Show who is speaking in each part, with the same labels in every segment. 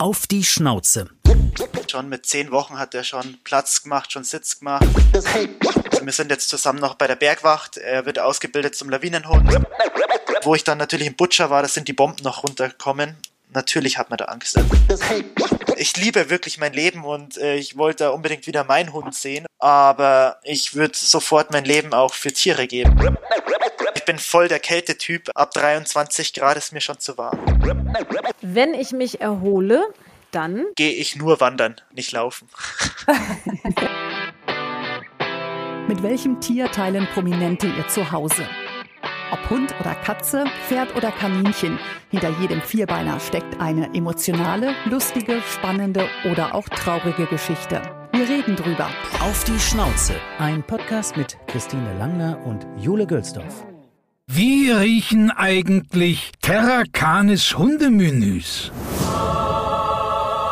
Speaker 1: Auf die Schnauze.
Speaker 2: Schon mit zehn Wochen hat er schon Platz gemacht, schon Sitz gemacht. Wir sind jetzt zusammen noch bei der Bergwacht. Er wird ausgebildet zum Lawinenhund. Wo ich dann natürlich im Butcher war, da sind die Bomben noch runtergekommen. Natürlich hat man da Angst. Ich liebe wirklich mein Leben und äh, ich wollte unbedingt wieder meinen Hund sehen, aber ich würde sofort mein Leben auch für Tiere geben. Ich bin voll der Kältetyp. Ab 23 Grad ist mir schon zu warm.
Speaker 3: Wenn ich mich erhole, dann
Speaker 2: gehe ich nur wandern, nicht laufen.
Speaker 4: Mit welchem Tier teilen Prominente ihr Zuhause? Ob Hund oder Katze, Pferd oder Kaninchen, hinter jedem Vierbeiner steckt eine emotionale, lustige, spannende oder auch traurige Geschichte. Wir reden drüber.
Speaker 1: Auf die Schnauze. Ein Podcast mit Christine Langner und Jule Gülsdorf.
Speaker 5: Wie riechen eigentlich Terrakanis Hundemenüs?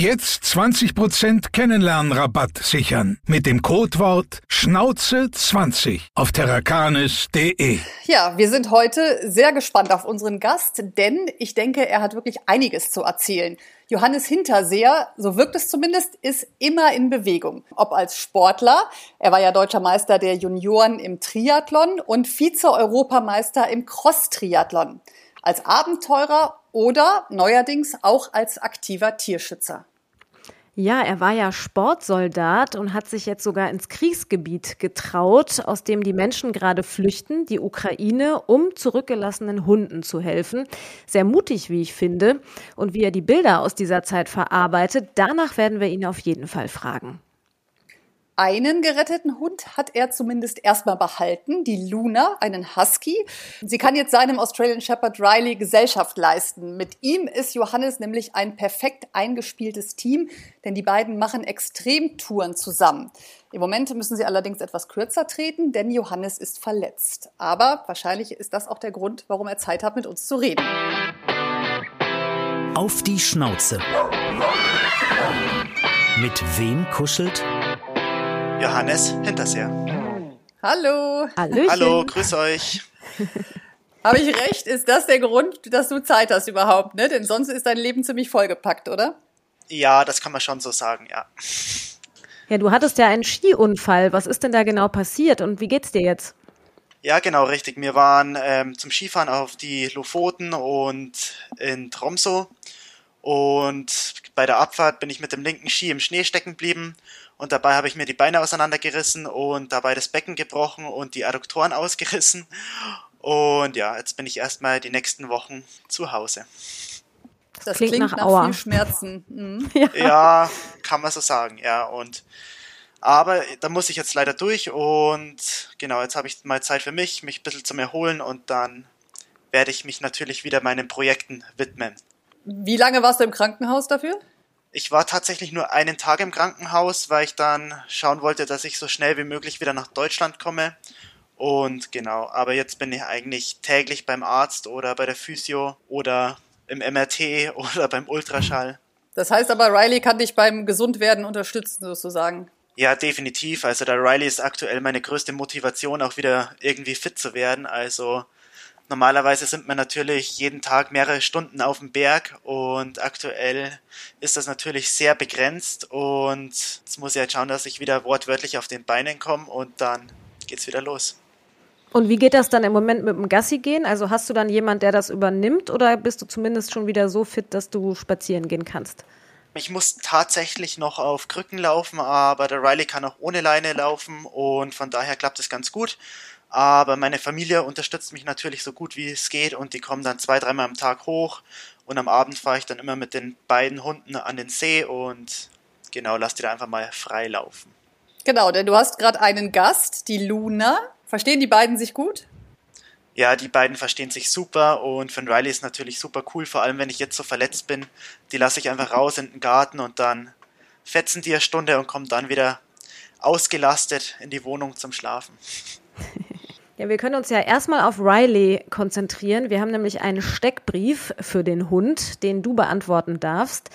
Speaker 5: Jetzt 20% Kennenlernrabatt sichern mit dem Codewort Schnauze20 auf terrakanis.de.
Speaker 6: Ja, wir sind heute sehr gespannt auf unseren Gast, denn ich denke, er hat wirklich einiges zu erzählen. Johannes Hinterseher, so wirkt es zumindest, ist immer in Bewegung. Ob als Sportler, er war ja deutscher Meister der Junioren im Triathlon und Vize-Europameister im Cross-Triathlon. Als Abenteurer oder neuerdings auch als aktiver Tierschützer.
Speaker 3: Ja, er war ja Sportsoldat und hat sich jetzt sogar ins Kriegsgebiet getraut, aus dem die Menschen gerade flüchten, die Ukraine, um zurückgelassenen Hunden zu helfen. Sehr mutig, wie ich finde. Und wie er die Bilder aus dieser Zeit verarbeitet, danach werden wir ihn auf jeden Fall fragen.
Speaker 6: Einen geretteten Hund hat er zumindest erstmal behalten, die Luna, einen Husky. Sie kann jetzt seinem Australian Shepherd Riley Gesellschaft leisten. Mit ihm ist Johannes nämlich ein perfekt eingespieltes Team, denn die beiden machen Extremtouren zusammen. Im Moment müssen sie allerdings etwas kürzer treten, denn Johannes ist verletzt. Aber wahrscheinlich ist das auch der Grund, warum er Zeit hat, mit uns zu reden.
Speaker 1: Auf die Schnauze. Mit wem kuschelt
Speaker 2: Johannes Hinterseher.
Speaker 6: Hallo.
Speaker 3: Hallöchen.
Speaker 2: Hallo, grüß euch.
Speaker 6: Habe ich recht? Ist das der Grund, dass du Zeit hast überhaupt, ne? Denn sonst ist dein Leben ziemlich vollgepackt, oder?
Speaker 2: Ja, das kann man schon so sagen, ja.
Speaker 3: Ja, du hattest ja einen Skiunfall. Was ist denn da genau passiert und wie geht's dir jetzt?
Speaker 2: Ja, genau, richtig. Wir waren ähm, zum Skifahren auf die Lofoten und in Tromsø. Und bei der Abfahrt bin ich mit dem linken Ski im Schnee stecken geblieben und dabei habe ich mir die Beine auseinandergerissen und dabei das Becken gebrochen und die Adduktoren ausgerissen. Und ja, jetzt bin ich erstmal die nächsten Wochen zu Hause.
Speaker 6: Das klingt, klingt nach, nach Aua. viel Schmerzen. Mhm.
Speaker 2: Ja. ja, kann man so sagen, ja. Und aber da muss ich jetzt leider durch und genau, jetzt habe ich mal Zeit für mich, mich ein bisschen zum Erholen und dann werde ich mich natürlich wieder meinen Projekten widmen.
Speaker 6: Wie lange warst du im Krankenhaus dafür?
Speaker 2: Ich war tatsächlich nur einen Tag im Krankenhaus, weil ich dann schauen wollte, dass ich so schnell wie möglich wieder nach Deutschland komme. Und genau, aber jetzt bin ich eigentlich täglich beim Arzt oder bei der Physio oder im MRT oder beim Ultraschall.
Speaker 6: Das heißt aber, Riley kann dich beim Gesundwerden unterstützen, sozusagen.
Speaker 2: Ja, definitiv. Also der Riley ist aktuell meine größte Motivation, auch wieder irgendwie fit zu werden. Also Normalerweise sind wir natürlich jeden Tag mehrere Stunden auf dem Berg und aktuell ist das natürlich sehr begrenzt und jetzt muss ich halt schauen, dass ich wieder wortwörtlich auf den Beinen komme und dann geht's wieder los.
Speaker 3: Und wie geht das dann im Moment mit dem Gassi gehen? Also hast du dann jemand, der das übernimmt oder bist du zumindest schon wieder so fit, dass du spazieren gehen kannst?
Speaker 2: Ich muss tatsächlich noch auf Krücken laufen, aber der Riley kann auch ohne Leine laufen und von daher klappt es ganz gut. Aber meine Familie unterstützt mich natürlich so gut wie es geht und die kommen dann zwei, dreimal am Tag hoch und am Abend fahre ich dann immer mit den beiden Hunden an den See und genau, lass die da einfach mal frei laufen.
Speaker 6: Genau, denn du hast gerade einen Gast, die Luna. Verstehen die beiden sich gut?
Speaker 2: Ja, die beiden verstehen sich super und für Riley ist natürlich super cool, vor allem wenn ich jetzt so verletzt bin. Die lasse ich einfach raus in den Garten und dann fetzen die eine Stunde und kommen dann wieder ausgelastet in die Wohnung zum Schlafen.
Speaker 3: Ja, wir können uns ja erstmal auf Riley konzentrieren. Wir haben nämlich einen Steckbrief für den Hund, den du beantworten darfst.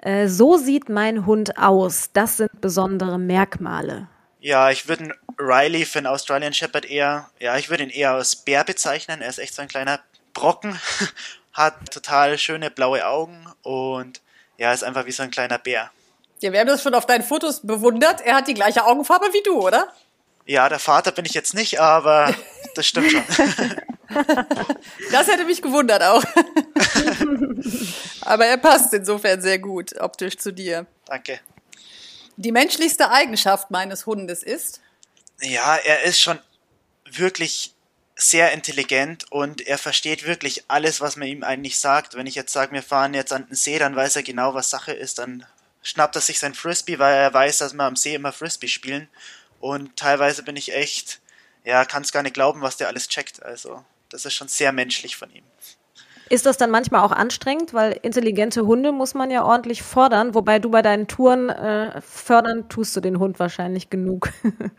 Speaker 3: Äh, so sieht mein Hund aus. Das sind besondere Merkmale.
Speaker 2: Ja, ich würde Riley für einen Australian Shepherd eher, ja, ich würde ihn eher als Bär bezeichnen. Er ist echt so ein kleiner Brocken, hat total schöne blaue Augen und ja, ist einfach wie so ein kleiner Bär.
Speaker 6: Ja, wir haben das schon auf deinen Fotos bewundert. Er hat die gleiche Augenfarbe wie du, oder?
Speaker 2: Ja, der Vater bin ich jetzt nicht, aber das stimmt schon.
Speaker 6: Das hätte mich gewundert auch. Aber er passt insofern sehr gut optisch zu dir.
Speaker 2: Danke.
Speaker 6: Die menschlichste Eigenschaft meines Hundes ist?
Speaker 2: Ja, er ist schon wirklich sehr intelligent und er versteht wirklich alles, was man ihm eigentlich sagt. Wenn ich jetzt sage, wir fahren jetzt an den See, dann weiß er genau, was Sache ist. Dann schnappt er sich sein Frisbee, weil er weiß, dass wir am See immer Frisbee spielen. Und teilweise bin ich echt, ja, kann es gar nicht glauben, was der alles checkt. Also, das ist schon sehr menschlich von ihm.
Speaker 3: Ist das dann manchmal auch anstrengend, weil intelligente Hunde muss man ja ordentlich fordern, wobei du bei deinen Touren äh, fördern tust du den Hund wahrscheinlich genug.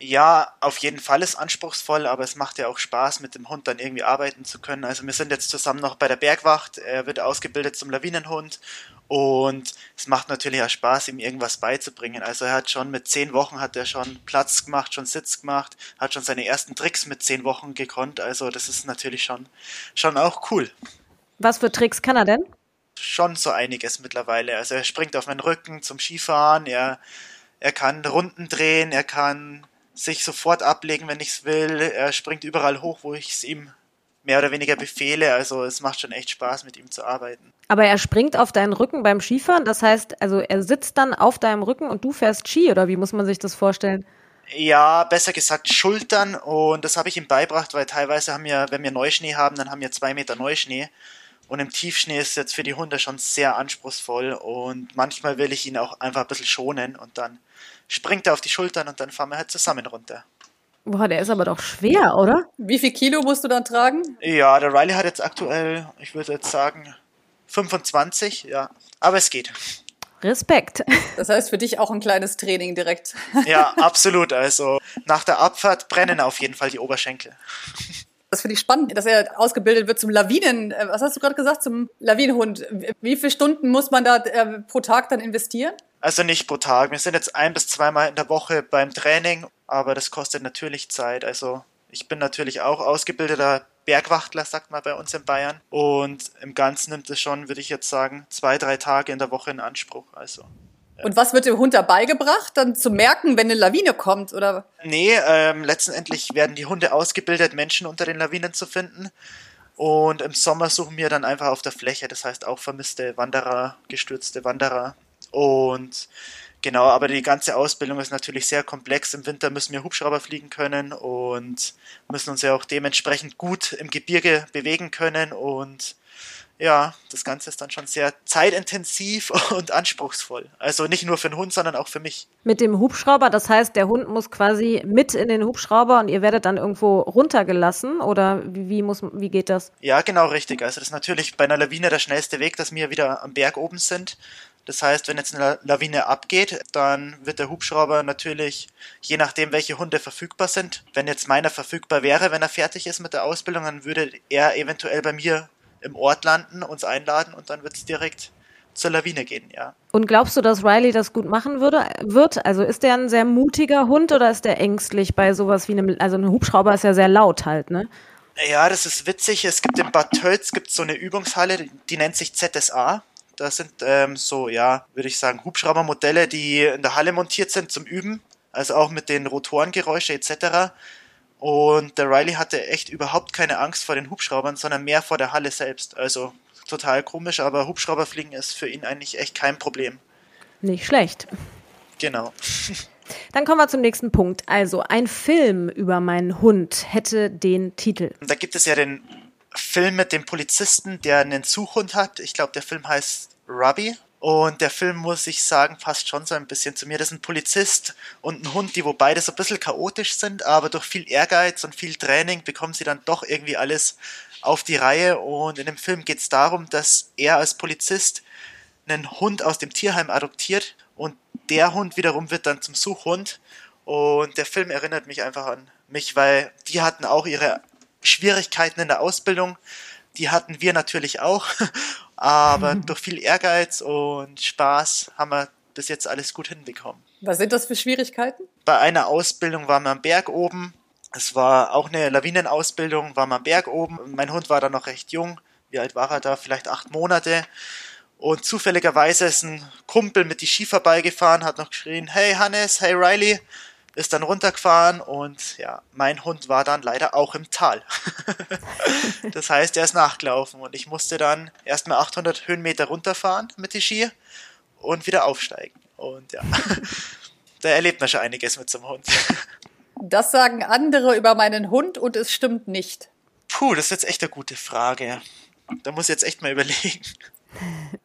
Speaker 2: Ja, auf jeden Fall ist anspruchsvoll, aber es macht ja auch Spaß, mit dem Hund dann irgendwie arbeiten zu können. Also wir sind jetzt zusammen noch bei der Bergwacht. Er wird ausgebildet zum Lawinenhund und es macht natürlich auch Spaß, ihm irgendwas beizubringen. Also er hat schon mit zehn Wochen hat er schon Platz gemacht, schon Sitz gemacht, hat schon seine ersten Tricks mit zehn Wochen gekonnt. Also das ist natürlich schon, schon auch cool.
Speaker 3: Was für Tricks kann er denn?
Speaker 2: Schon so einiges mittlerweile. Also er springt auf meinen Rücken zum Skifahren, er, er kann Runden drehen, er kann sich sofort ablegen, wenn ich es will. Er springt überall hoch, wo ich es ihm mehr oder weniger befehle. Also es macht schon echt Spaß, mit ihm zu arbeiten.
Speaker 3: Aber er springt auf deinen Rücken beim Skifahren. Das heißt, also er sitzt dann auf deinem Rücken und du fährst Ski oder wie muss man sich das vorstellen?
Speaker 2: Ja, besser gesagt Schultern und das habe ich ihm beibracht, weil teilweise haben wir, wenn wir Neuschnee haben, dann haben wir zwei Meter Neuschnee und im Tiefschnee ist jetzt für die Hunde schon sehr anspruchsvoll und manchmal will ich ihn auch einfach ein bisschen schonen und dann springt er auf die Schultern und dann fahren wir halt zusammen runter.
Speaker 3: Boah, der ist aber doch schwer, oder?
Speaker 6: Wie viel Kilo musst du dann tragen?
Speaker 2: Ja, der Riley hat jetzt aktuell, ich würde jetzt sagen, 25, ja. Aber es geht.
Speaker 3: Respekt.
Speaker 6: Das heißt für dich auch ein kleines Training direkt.
Speaker 2: Ja, absolut. Also nach der Abfahrt brennen auf jeden Fall die Oberschenkel.
Speaker 6: Das finde ich spannend, dass er ausgebildet wird zum Lawinen. äh, Was hast du gerade gesagt? Zum Lawinenhund. Wie viele Stunden muss man da äh, pro Tag dann investieren?
Speaker 2: Also nicht pro Tag. Wir sind jetzt ein bis zweimal in der Woche beim Training, aber das kostet natürlich Zeit. Also ich bin natürlich auch ausgebildeter Bergwachtler, sagt man bei uns in Bayern. Und im Ganzen nimmt es schon, würde ich jetzt sagen, zwei, drei Tage in der Woche in Anspruch. Also.
Speaker 6: Und was wird dem Hund dabei gebracht? Dann zu merken, wenn eine Lawine kommt, oder?
Speaker 2: Nee, ähm, letztendlich werden die Hunde ausgebildet, Menschen unter den Lawinen zu finden. Und im Sommer suchen wir dann einfach auf der Fläche, das heißt auch vermisste Wanderer, gestürzte Wanderer. Und genau, aber die ganze Ausbildung ist natürlich sehr komplex. Im Winter müssen wir Hubschrauber fliegen können und müssen uns ja auch dementsprechend gut im Gebirge bewegen können. Und ja, das Ganze ist dann schon sehr zeitintensiv und anspruchsvoll. Also nicht nur für den Hund, sondern auch für mich.
Speaker 3: Mit dem Hubschrauber, das heißt, der Hund muss quasi mit in den Hubschrauber und ihr werdet dann irgendwo runtergelassen oder wie, muss wie geht das?
Speaker 2: Ja, genau richtig. Also das ist natürlich bei einer Lawine der schnellste Weg, dass wir wieder am Berg oben sind. Das heißt, wenn jetzt eine Lawine abgeht, dann wird der Hubschrauber natürlich, je nachdem, welche Hunde verfügbar sind, wenn jetzt meiner verfügbar wäre, wenn er fertig ist mit der Ausbildung, dann würde er eventuell bei mir im Ort landen, uns einladen und dann wird es direkt zur Lawine gehen, ja.
Speaker 3: Und glaubst du, dass Riley das gut machen würde, wird? Also ist der ein sehr mutiger Hund oder ist der ängstlich bei sowas wie einem, also ein Hubschrauber ist ja sehr laut halt, ne?
Speaker 2: Ja, das ist witzig. Es gibt in Bad Tölz gibt so eine Übungshalle, die, die nennt sich ZSA. Das sind ähm, so, ja, würde ich sagen, Hubschraubermodelle, die in der Halle montiert sind zum Üben. Also auch mit den Rotorengeräusche etc. Und der Riley hatte echt überhaupt keine Angst vor den Hubschraubern, sondern mehr vor der Halle selbst. Also total komisch, aber Hubschrauberfliegen ist für ihn eigentlich echt kein Problem.
Speaker 3: Nicht schlecht.
Speaker 2: Genau.
Speaker 3: Dann kommen wir zum nächsten Punkt. Also ein Film über meinen Hund hätte den Titel.
Speaker 2: Da gibt es ja den Film mit dem Polizisten, der einen Suchhund hat. Ich glaube, der Film heißt Robbie. Und der Film, muss ich sagen, passt schon so ein bisschen zu mir. Das ist ein Polizist und ein Hund, die wo beide so ein bisschen chaotisch sind, aber durch viel Ehrgeiz und viel Training bekommen sie dann doch irgendwie alles auf die Reihe. Und in dem Film geht es darum, dass er als Polizist einen Hund aus dem Tierheim adoptiert und der Hund wiederum wird dann zum Suchhund. Und der Film erinnert mich einfach an mich, weil die hatten auch ihre Schwierigkeiten in der Ausbildung. Die hatten wir natürlich auch. Aber mhm. durch viel Ehrgeiz und Spaß haben wir bis jetzt alles gut hinbekommen.
Speaker 6: Was sind das für Schwierigkeiten?
Speaker 2: Bei einer Ausbildung waren wir am Berg oben. Es war auch eine Lawinenausbildung, war man am Berg oben. Mein Hund war da noch recht jung. Wie alt war er da? Vielleicht acht Monate. Und zufälligerweise ist ein Kumpel mit die Ski vorbeigefahren, hat noch geschrien, hey Hannes, hey Riley, ist dann runtergefahren und ja, mein Hund war dann leider auch im Tal. das heißt, er ist nachgelaufen und ich musste dann erstmal 800 Höhenmeter runterfahren mit die Ski und wieder aufsteigen. Und ja, da erlebt man schon einiges mit so einem Hund.
Speaker 6: Das sagen andere über meinen Hund und es stimmt nicht.
Speaker 2: Puh, das ist jetzt echt eine gute Frage. Da muss ich jetzt echt mal überlegen.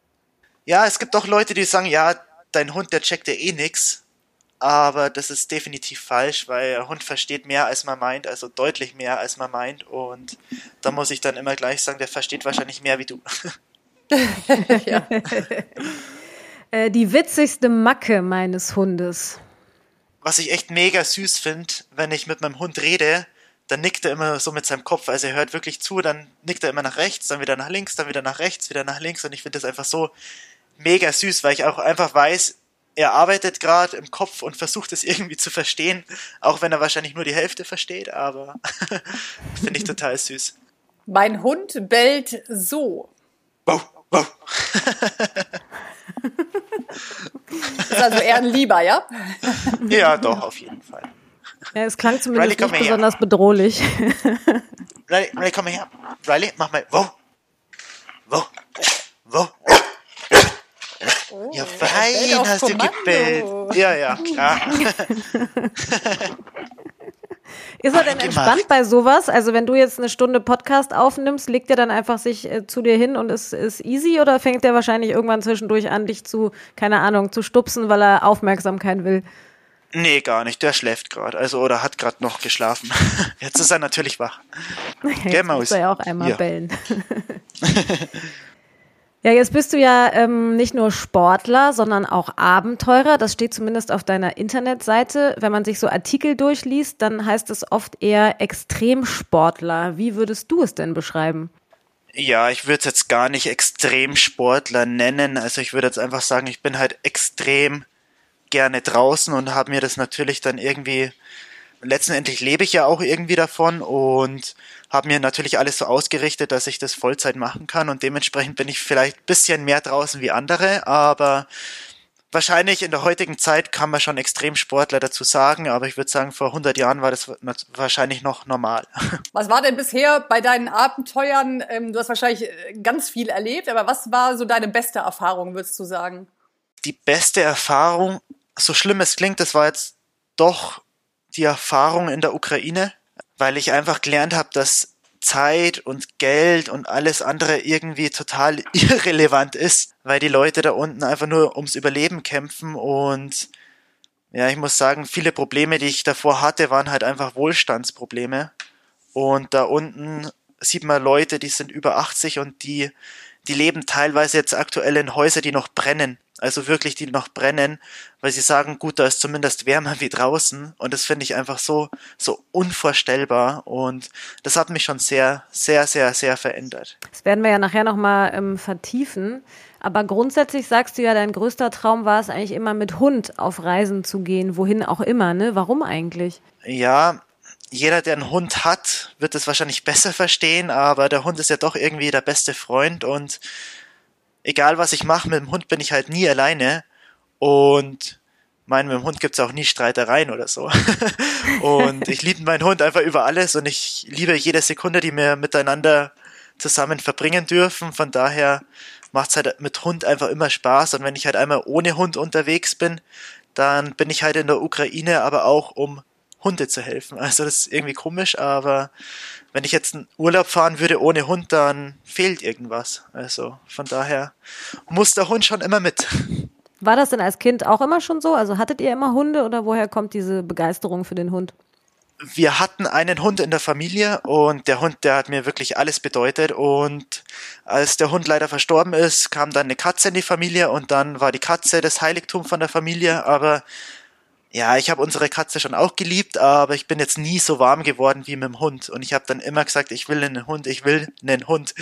Speaker 2: Ja, es gibt auch Leute, die sagen, ja, dein Hund, der checkt ja eh nix. Aber das ist definitiv falsch, weil der Hund versteht mehr, als man meint, also deutlich mehr, als man meint. Und da muss ich dann immer gleich sagen, der versteht wahrscheinlich mehr wie du.
Speaker 3: ja. Äh, die witzigste Macke meines Hundes.
Speaker 2: Was ich echt mega süß finde, wenn ich mit meinem Hund rede, dann nickt er immer so mit seinem Kopf. Also er hört wirklich zu, dann nickt er immer nach rechts, dann wieder nach links, dann wieder nach rechts, wieder nach links. Und ich finde das einfach so mega süß, weil ich auch einfach weiß, er arbeitet gerade im Kopf und versucht es irgendwie zu verstehen, auch wenn er wahrscheinlich nur die Hälfte versteht, aber finde ich total süß.
Speaker 6: Mein Hund bellt so.
Speaker 2: Wow, wow.
Speaker 6: ist also eher ein Lieber, ja?
Speaker 2: Ja, doch, auf jeden Fall.
Speaker 3: Ja, es klang zumindest Riley, nicht besonders her. bedrohlich.
Speaker 2: Riley, Riley, komm mal her. Riley, mach mal. Wow. Wow. Wow. Oh, ja, fein hast du gebellt. Ja, ja, klar.
Speaker 3: Ist er denn entspannt bei sowas? Also wenn du jetzt eine Stunde Podcast aufnimmst, legt er dann einfach sich äh, zu dir hin und ist, ist easy oder fängt er wahrscheinlich irgendwann zwischendurch an, dich zu, keine Ahnung, zu stupsen, weil er Aufmerksamkeit will?
Speaker 2: Nee, gar nicht. Der schläft gerade. Also, oder hat gerade noch geschlafen. Jetzt ist er natürlich wach.
Speaker 3: Jetzt muss er ja auch einmal ja. bellen. Ja, jetzt bist du ja ähm, nicht nur Sportler, sondern auch Abenteurer. Das steht zumindest auf deiner Internetseite. Wenn man sich so Artikel durchliest, dann heißt es oft eher Extremsportler. Wie würdest du es denn beschreiben?
Speaker 2: Ja, ich würde es jetzt gar nicht Extremsportler nennen. Also ich würde jetzt einfach sagen, ich bin halt extrem gerne draußen und habe mir das natürlich dann irgendwie letztendlich lebe ich ja auch irgendwie davon und habe mir natürlich alles so ausgerichtet, dass ich das Vollzeit machen kann und dementsprechend bin ich vielleicht ein bisschen mehr draußen wie andere, aber wahrscheinlich in der heutigen Zeit kann man schon Extremsportler dazu sagen, aber ich würde sagen, vor 100 Jahren war das wahrscheinlich noch normal.
Speaker 6: Was war denn bisher bei deinen Abenteuern? Ähm, du hast wahrscheinlich äh, ganz viel erlebt, aber was war so deine beste Erfahrung, würdest du sagen?
Speaker 2: Die beste Erfahrung, so schlimm es klingt, das war jetzt doch die Erfahrung in der Ukraine, weil ich einfach gelernt habe, dass Zeit und Geld und alles andere irgendwie total irrelevant ist, weil die Leute da unten einfach nur ums Überleben kämpfen und ja, ich muss sagen, viele Probleme, die ich davor hatte, waren halt einfach Wohlstandsprobleme. Und da unten sieht man Leute, die sind über 80 und die, die leben teilweise jetzt aktuell in Häusern, die noch brennen also wirklich die noch brennen, weil sie sagen, gut, da ist zumindest wärmer wie draußen und das finde ich einfach so, so unvorstellbar und das hat mich schon sehr, sehr, sehr, sehr verändert.
Speaker 3: Das werden wir ja nachher nochmal ähm, vertiefen, aber grundsätzlich sagst du ja, dein größter Traum war es eigentlich immer mit Hund auf Reisen zu gehen, wohin auch immer, ne? Warum eigentlich?
Speaker 2: Ja, jeder, der einen Hund hat, wird es wahrscheinlich besser verstehen, aber der Hund ist ja doch irgendwie der beste Freund und egal was ich mache, mit dem Hund bin ich halt nie alleine. Und mein, mit dem Hund gibt's auch nie Streitereien oder so. und ich liebe meinen Hund einfach über alles und ich liebe jede Sekunde, die wir miteinander zusammen verbringen dürfen. Von daher macht's halt mit Hund einfach immer Spaß. Und wenn ich halt einmal ohne Hund unterwegs bin, dann bin ich halt in der Ukraine, aber auch um Hunde zu helfen. Also das ist irgendwie komisch, aber wenn ich jetzt einen Urlaub fahren würde ohne Hund, dann fehlt irgendwas. Also von daher muss der Hund schon immer mit.
Speaker 3: War das denn als Kind auch immer schon so? Also hattet ihr immer Hunde oder woher kommt diese Begeisterung für den Hund?
Speaker 2: wir hatten einen Hund in der Familie und der Hund, der hat mir wirklich alles bedeutet. Und als der Hund leider verstorben ist, kam dann eine Katze in die Familie und dann war die Katze das Heiligtum von der Familie. Aber ja, ich habe unsere Katze schon auch geliebt, aber ich bin jetzt nie so warm geworden wie mit dem Hund. Und ich habe dann immer gesagt, ich will einen Hund, ich will einen Hund.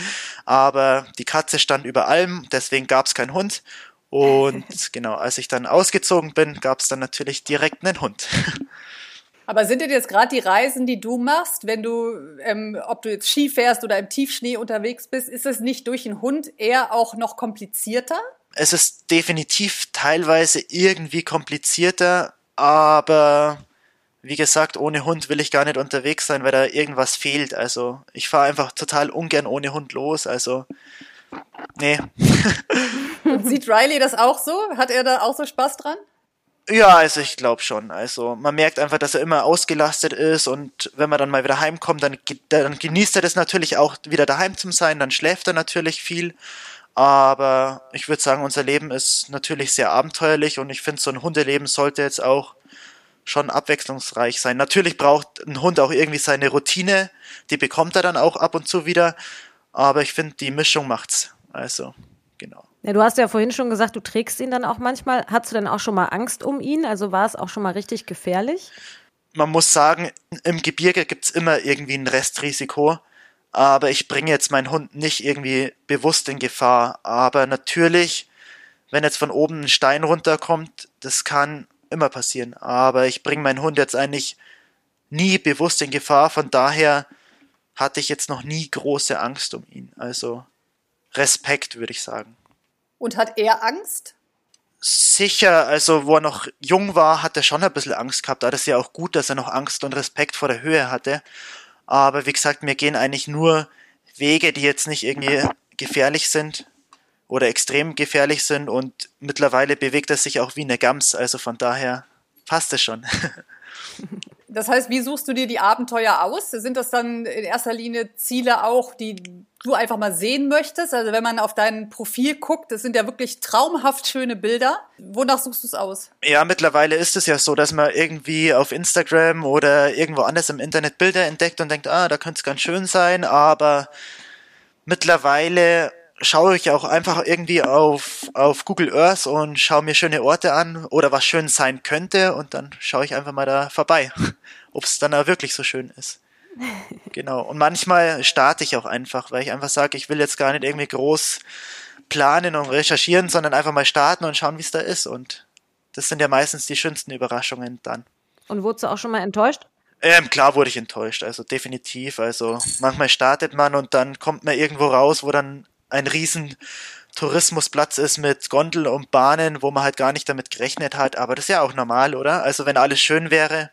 Speaker 2: Aber die Katze stand über allem, deswegen gab es keinen Hund. Und genau, als ich dann ausgezogen bin, gab es dann natürlich direkt einen Hund.
Speaker 6: Aber sind denn jetzt gerade die Reisen, die du machst, wenn du, ähm, ob du jetzt Ski fährst oder im Tiefschnee unterwegs bist, ist es nicht durch einen Hund eher auch noch komplizierter?
Speaker 2: Es ist definitiv teilweise irgendwie komplizierter, aber wie gesagt, ohne Hund will ich gar nicht unterwegs sein, weil da irgendwas fehlt. Also ich fahre einfach total ungern ohne Hund los. Also nee.
Speaker 6: Und sieht Riley das auch so? Hat er da auch so Spaß dran?
Speaker 2: Ja, also ich glaube schon. Also man merkt einfach, dass er immer ausgelastet ist und wenn man dann mal wieder heimkommt, dann, dann genießt er das natürlich auch wieder daheim zu sein, dann schläft er natürlich viel. Aber ich würde sagen, unser Leben ist natürlich sehr abenteuerlich und ich finde, so ein Hundeleben sollte jetzt auch schon abwechslungsreich sein. Natürlich braucht ein Hund auch irgendwie seine Routine, die bekommt er dann auch ab und zu wieder. Aber ich finde, die Mischung macht's. Also, genau.
Speaker 3: Ja, du hast ja vorhin schon gesagt, du trägst ihn dann auch manchmal. Hattest du denn auch schon mal Angst um ihn? Also war es auch schon mal richtig gefährlich?
Speaker 2: Man muss sagen, im Gebirge gibt's immer irgendwie ein Restrisiko. Aber ich bringe jetzt meinen Hund nicht irgendwie bewusst in Gefahr. Aber natürlich, wenn jetzt von oben ein Stein runterkommt, das kann immer passieren. Aber ich bringe meinen Hund jetzt eigentlich nie bewusst in Gefahr. Von daher hatte ich jetzt noch nie große Angst um ihn. Also Respekt, würde ich sagen.
Speaker 6: Und hat er Angst?
Speaker 2: Sicher, also wo er noch jung war, hat er schon ein bisschen Angst gehabt. Aber das ist ja auch gut, dass er noch Angst und Respekt vor der Höhe hatte. Aber wie gesagt, mir gehen eigentlich nur Wege, die jetzt nicht irgendwie gefährlich sind oder extrem gefährlich sind und mittlerweile bewegt er sich auch wie eine Gams. Also von daher passt es schon.
Speaker 6: Das heißt, wie suchst du dir die Abenteuer aus? Sind das dann in erster Linie Ziele auch, die du einfach mal sehen möchtest? Also wenn man auf dein Profil guckt, das sind ja wirklich traumhaft schöne Bilder. Wonach suchst du es aus?
Speaker 2: Ja, mittlerweile ist es ja so, dass man irgendwie auf Instagram oder irgendwo anders im Internet Bilder entdeckt und denkt, ah, da könnte es ganz schön sein, aber mittlerweile schaue ich auch einfach irgendwie auf, auf Google Earth und schaue mir schöne Orte an oder was schön sein könnte und dann schaue ich einfach mal da vorbei, ob es dann auch wirklich so schön ist. Genau. Und manchmal starte ich auch einfach, weil ich einfach sage, ich will jetzt gar nicht irgendwie groß planen und recherchieren, sondern einfach mal starten und schauen, wie es da ist. Und das sind ja meistens die schönsten Überraschungen dann.
Speaker 3: Und wurdest du auch schon mal enttäuscht?
Speaker 2: Ähm, klar wurde ich enttäuscht, also definitiv. Also manchmal startet man und dann kommt man irgendwo raus, wo dann ein riesen Tourismusplatz ist mit Gondel und Bahnen, wo man halt gar nicht damit gerechnet hat. Aber das ist ja auch normal, oder? Also wenn alles schön wäre,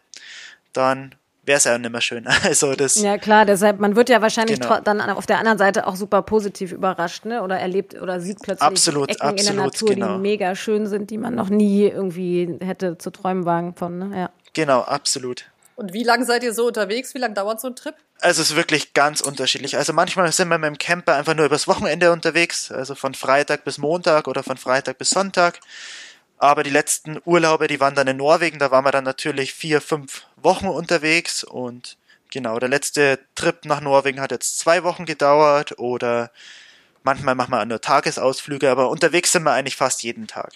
Speaker 2: dann wäre es ja nicht mehr schön. Also das.
Speaker 3: Ja klar, deshalb man wird ja wahrscheinlich genau. dann auf der anderen Seite auch super positiv überrascht, ne? Oder erlebt oder sieht plötzlich
Speaker 2: absolut,
Speaker 3: Ecken
Speaker 2: absolut,
Speaker 3: in der Natur, genau. die mega schön sind, die man noch nie irgendwie hätte zu träumen wagen von. Ne? Ja.
Speaker 2: Genau, absolut.
Speaker 6: Und wie lange seid ihr so unterwegs? Wie lange dauert so ein Trip?
Speaker 2: Es ist wirklich ganz unterschiedlich. Also manchmal sind wir mit dem Camper einfach nur übers Wochenende unterwegs, also von Freitag bis Montag oder von Freitag bis Sonntag. Aber die letzten Urlaube, die waren dann in Norwegen, da waren wir dann natürlich vier, fünf Wochen unterwegs und genau, der letzte Trip nach Norwegen hat jetzt zwei Wochen gedauert oder manchmal machen wir nur Tagesausflüge, aber unterwegs sind wir eigentlich fast jeden Tag.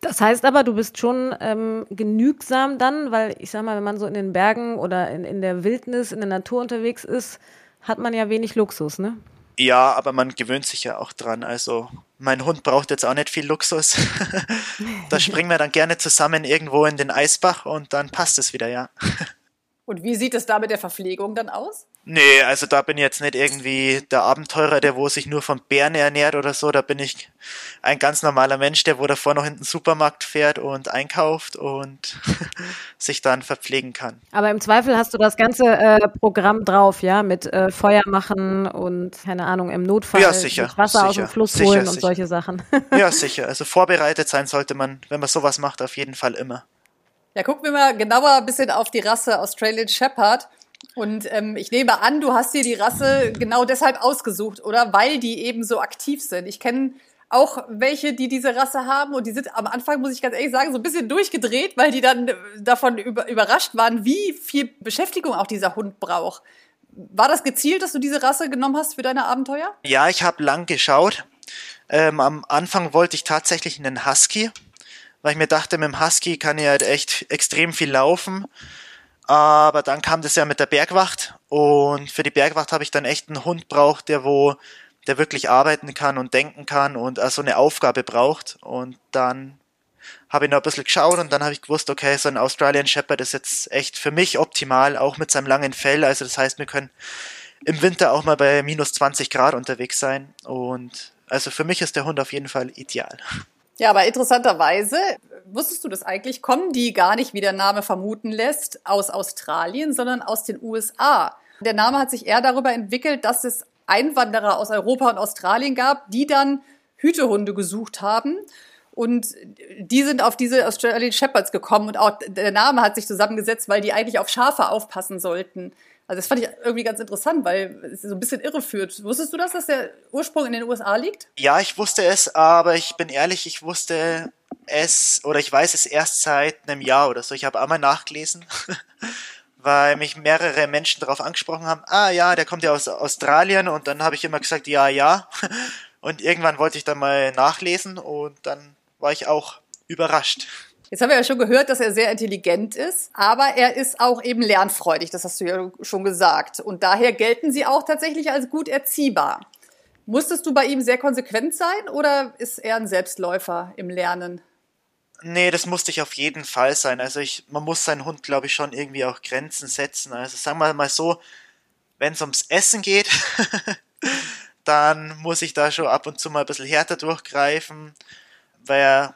Speaker 3: Das heißt aber, du bist schon ähm, genügsam dann, weil ich sag mal, wenn man so in den Bergen oder in, in der Wildnis, in der Natur unterwegs ist, hat man ja wenig Luxus, ne?
Speaker 2: Ja, aber man gewöhnt sich ja auch dran. Also mein Hund braucht jetzt auch nicht viel Luxus. da springen wir dann gerne zusammen irgendwo in den Eisbach und dann passt es wieder, ja.
Speaker 6: Und wie sieht es da mit der Verpflegung dann aus?
Speaker 2: Nee, also da bin ich jetzt nicht irgendwie der Abenteurer, der wo sich nur von Bären ernährt oder so. Da bin ich ein ganz normaler Mensch, der wo davor noch in den Supermarkt fährt und einkauft und sich dann verpflegen kann.
Speaker 3: Aber im Zweifel hast du das ganze äh, Programm drauf, ja, mit äh, Feuer machen und keine Ahnung im Notfall
Speaker 2: ja, sicher,
Speaker 3: Wasser
Speaker 2: sicher,
Speaker 3: aus dem Fluss
Speaker 2: sicher,
Speaker 3: holen und
Speaker 2: sicher.
Speaker 3: solche Sachen.
Speaker 2: ja, sicher. Also vorbereitet sein sollte man, wenn man sowas macht, auf jeden Fall immer.
Speaker 6: Ja, gucken wir mal genauer ein bisschen auf die Rasse Australian Shepherd. Und ähm, ich nehme an, du hast dir die Rasse genau deshalb ausgesucht, oder? Weil die eben so aktiv sind. Ich kenne auch welche, die diese Rasse haben und die sind am Anfang, muss ich ganz ehrlich sagen, so ein bisschen durchgedreht, weil die dann davon über, überrascht waren, wie viel Beschäftigung auch dieser Hund braucht. War das gezielt, dass du diese Rasse genommen hast für deine Abenteuer?
Speaker 2: Ja, ich habe lang geschaut. Ähm, am Anfang wollte ich tatsächlich einen Husky, weil ich mir dachte, mit dem Husky kann ich halt echt extrem viel laufen. Aber dann kam das ja mit der Bergwacht und für die Bergwacht habe ich dann echt einen Hund braucht, der wo der wirklich arbeiten kann und denken kann und also eine Aufgabe braucht. Und dann habe ich noch ein bisschen geschaut und dann habe ich gewusst, okay, so ein Australian Shepherd ist jetzt echt für mich optimal, auch mit seinem langen Fell. Also das heißt, wir können im Winter auch mal bei minus 20 Grad unterwegs sein. Und also für mich ist der Hund auf jeden Fall ideal.
Speaker 6: Ja, aber interessanterweise, wusstest du das eigentlich, kommen die gar nicht, wie der Name vermuten lässt, aus Australien, sondern aus den USA. Der Name hat sich eher darüber entwickelt, dass es Einwanderer aus Europa und Australien gab, die dann Hütehunde gesucht haben. Und die sind auf diese Australian Shepherds gekommen und auch der Name hat sich zusammengesetzt, weil die eigentlich auf Schafe aufpassen sollten. Also das fand ich irgendwie ganz interessant, weil es so ein bisschen irreführt. Wusstest du das, dass der Ursprung in den USA liegt?
Speaker 2: Ja, ich wusste es, aber ich bin ehrlich, ich wusste es oder ich weiß es erst seit einem Jahr oder so. Ich habe einmal nachgelesen weil mich mehrere Menschen darauf angesprochen haben, ah ja, der kommt ja aus Australien und dann habe ich immer gesagt, ja, ja. Und irgendwann wollte ich dann mal nachlesen und dann war ich auch überrascht.
Speaker 6: Jetzt haben wir ja schon gehört, dass er sehr intelligent ist, aber er ist auch eben lernfreudig, das hast du ja schon gesagt. Und daher gelten sie auch tatsächlich als gut erziehbar. Musstest du bei ihm sehr konsequent sein oder ist er ein Selbstläufer im Lernen?
Speaker 2: Nee, das musste ich auf jeden Fall sein. Also ich, man muss seinen Hund, glaube ich, schon irgendwie auch Grenzen setzen. Also sagen wir mal so, wenn es ums Essen geht, dann muss ich da schon ab und zu mal ein bisschen härter durchgreifen, weil er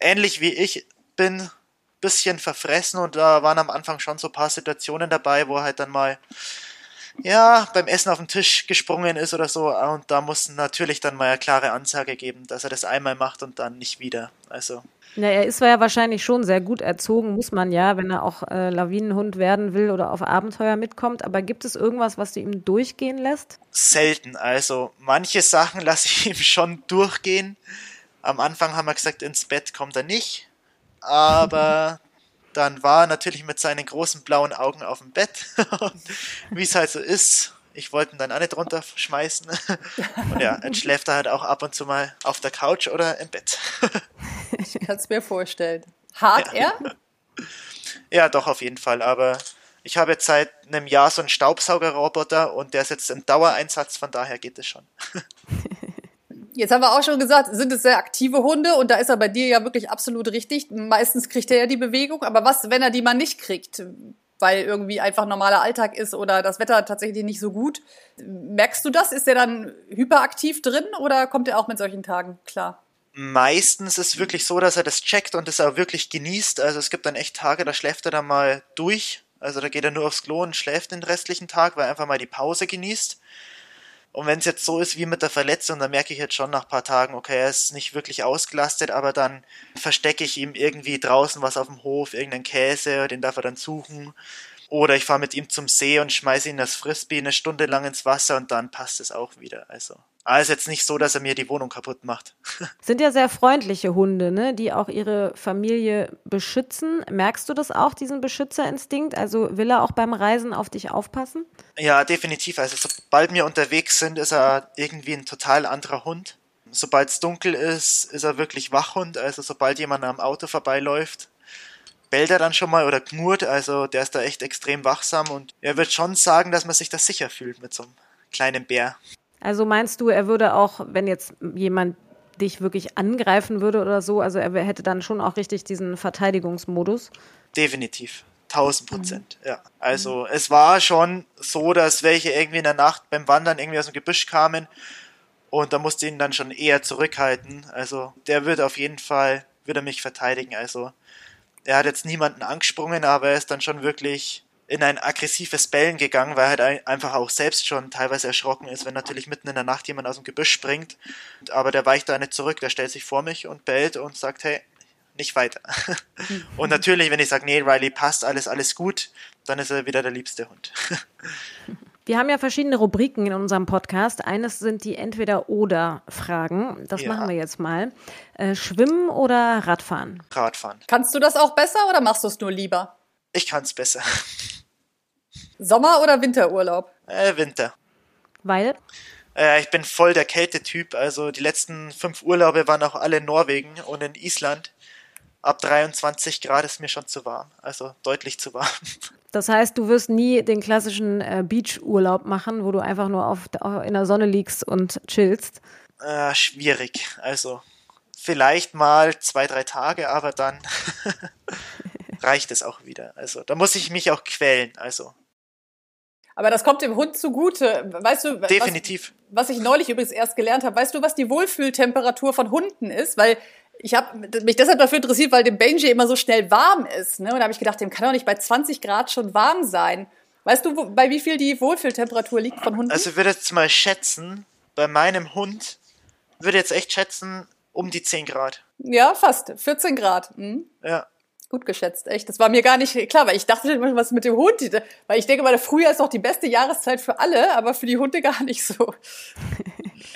Speaker 2: ähnlich wie ich bin, bisschen verfressen und da waren am Anfang schon so ein paar Situationen dabei, wo er halt dann mal ja, beim Essen auf den Tisch gesprungen ist oder so. Und da muss natürlich dann mal eine klare Ansage geben, dass er das einmal macht und dann nicht wieder. Also
Speaker 3: ja, er ist ja wahrscheinlich schon sehr gut erzogen, muss man ja, wenn er auch äh, Lawinenhund werden will oder auf Abenteuer mitkommt. Aber gibt es irgendwas, was du ihm durchgehen lässt?
Speaker 2: Selten. Also manche Sachen lasse ich ihm schon durchgehen. Am Anfang haben wir gesagt, ins Bett kommt er nicht. Aber dann war er natürlich mit seinen großen blauen Augen auf dem Bett. Wie es halt so ist, ich wollte ihn dann auch nicht runterschmeißen. Und ja, jetzt schläft er halt auch ab und zu mal auf der Couch oder im Bett.
Speaker 6: ich kann es mir vorstellen. Hart ja. er?
Speaker 2: Ja, doch, auf jeden Fall. Aber ich habe jetzt seit einem Jahr so einen Staubsaugerroboter und der ist jetzt im Dauereinsatz, von daher geht es schon.
Speaker 6: Jetzt haben wir auch schon gesagt, sind es sehr aktive Hunde und da ist er bei dir ja wirklich absolut richtig. Meistens kriegt er ja die Bewegung, aber was, wenn er die mal nicht kriegt? weil irgendwie einfach normaler Alltag ist oder das Wetter tatsächlich nicht so gut. Merkst du das? Ist er dann hyperaktiv drin oder kommt er auch mit solchen Tagen klar?
Speaker 2: Meistens ist es wirklich so, dass er das checkt und es auch wirklich genießt. Also es gibt dann echt Tage, da schläft er dann mal durch. Also da geht er nur aufs Klo und schläft den restlichen Tag, weil er einfach mal die Pause genießt. Und wenn es jetzt so ist wie mit der Verletzung, dann merke ich jetzt schon nach ein paar Tagen, okay, er ist nicht wirklich ausgelastet, aber dann verstecke ich ihm irgendwie draußen was auf dem Hof, irgendeinen Käse, den darf er dann suchen. Oder ich fahre mit ihm zum See und schmeiße ihn das Frisbee eine Stunde lang ins Wasser und dann passt es auch wieder. Also aber ist jetzt nicht so, dass er mir die Wohnung kaputt macht.
Speaker 3: Sind ja sehr freundliche Hunde, ne? die auch ihre Familie beschützen. Merkst du das auch, diesen Beschützerinstinkt? Also will er auch beim Reisen auf dich aufpassen?
Speaker 2: Ja, definitiv. Also sobald wir unterwegs sind, ist er irgendwie ein total anderer Hund. Sobald es dunkel ist, ist er wirklich Wachhund. Also sobald jemand am Auto vorbeiläuft, bellt er dann schon mal oder knurrt. Also der ist da echt extrem wachsam und er wird schon sagen, dass man sich da sicher fühlt mit so einem kleinen Bär.
Speaker 3: Also meinst du, er würde auch, wenn jetzt jemand dich wirklich angreifen würde oder so, also er hätte dann schon auch richtig diesen Verteidigungsmodus?
Speaker 2: Definitiv. 1000 Prozent, mhm. ja. Also mhm. es war schon so, dass welche irgendwie in der Nacht beim Wandern irgendwie aus dem Gebüsch kamen und da musste ich ihn dann schon eher zurückhalten. Also der würde auf jeden Fall, würde mich verteidigen. Also er hat jetzt niemanden angesprungen, aber er ist dann schon wirklich in ein aggressives Bellen gegangen, weil er halt einfach auch selbst schon teilweise erschrocken ist, wenn natürlich mitten in der Nacht jemand aus dem Gebüsch springt. Aber der weicht da nicht zurück, der stellt sich vor mich und bellt und sagt, hey, nicht weiter. und natürlich, wenn ich sage, nee, Riley passt, alles, alles gut, dann ist er wieder der liebste Hund.
Speaker 3: Wir haben ja verschiedene Rubriken in unserem Podcast. Eines sind die Entweder-Oder-Fragen. Das ja. machen wir jetzt mal. Äh, Schwimmen oder Radfahren?
Speaker 2: Radfahren.
Speaker 6: Kannst du das auch besser oder machst du es nur lieber?
Speaker 2: Ich kann es besser.
Speaker 6: Sommer- oder Winterurlaub?
Speaker 2: Äh, Winter.
Speaker 3: Weil?
Speaker 2: Äh, ich bin voll der Kältetyp. Also die letzten fünf Urlaube waren auch alle in Norwegen und in Island. Ab 23 Grad ist mir schon zu warm. Also deutlich zu warm.
Speaker 3: Das heißt, du wirst nie den klassischen äh, Beachurlaub machen, wo du einfach nur auf, in der Sonne liegst und chillst.
Speaker 2: Äh, schwierig. Also vielleicht mal zwei, drei Tage, aber dann reicht es auch wieder. Also da muss ich mich auch quälen. Also.
Speaker 6: Aber das kommt dem Hund zugute. Weißt du,
Speaker 2: Definitiv.
Speaker 6: Was, was ich neulich übrigens erst gelernt habe, weißt du, was die Wohlfühltemperatur von Hunden ist? Weil ich habe mich deshalb dafür interessiert, weil dem Benji immer so schnell warm ist. Ne? Und da habe ich gedacht, dem kann doch nicht bei 20 Grad schon warm sein. Weißt du, wo, bei wie viel die Wohlfühltemperatur liegt von Hunden?
Speaker 2: Also ich würde jetzt mal schätzen, bei meinem Hund würde jetzt echt schätzen, um die 10 Grad.
Speaker 6: Ja, fast. 14 Grad. Mhm.
Speaker 2: Ja.
Speaker 6: Gut geschätzt, echt. Das war mir gar nicht klar, weil ich dachte immer, was mit dem Hund. Weil ich denke mal, der Frühjahr ist doch die beste Jahreszeit für alle, aber für die Hunde gar nicht so.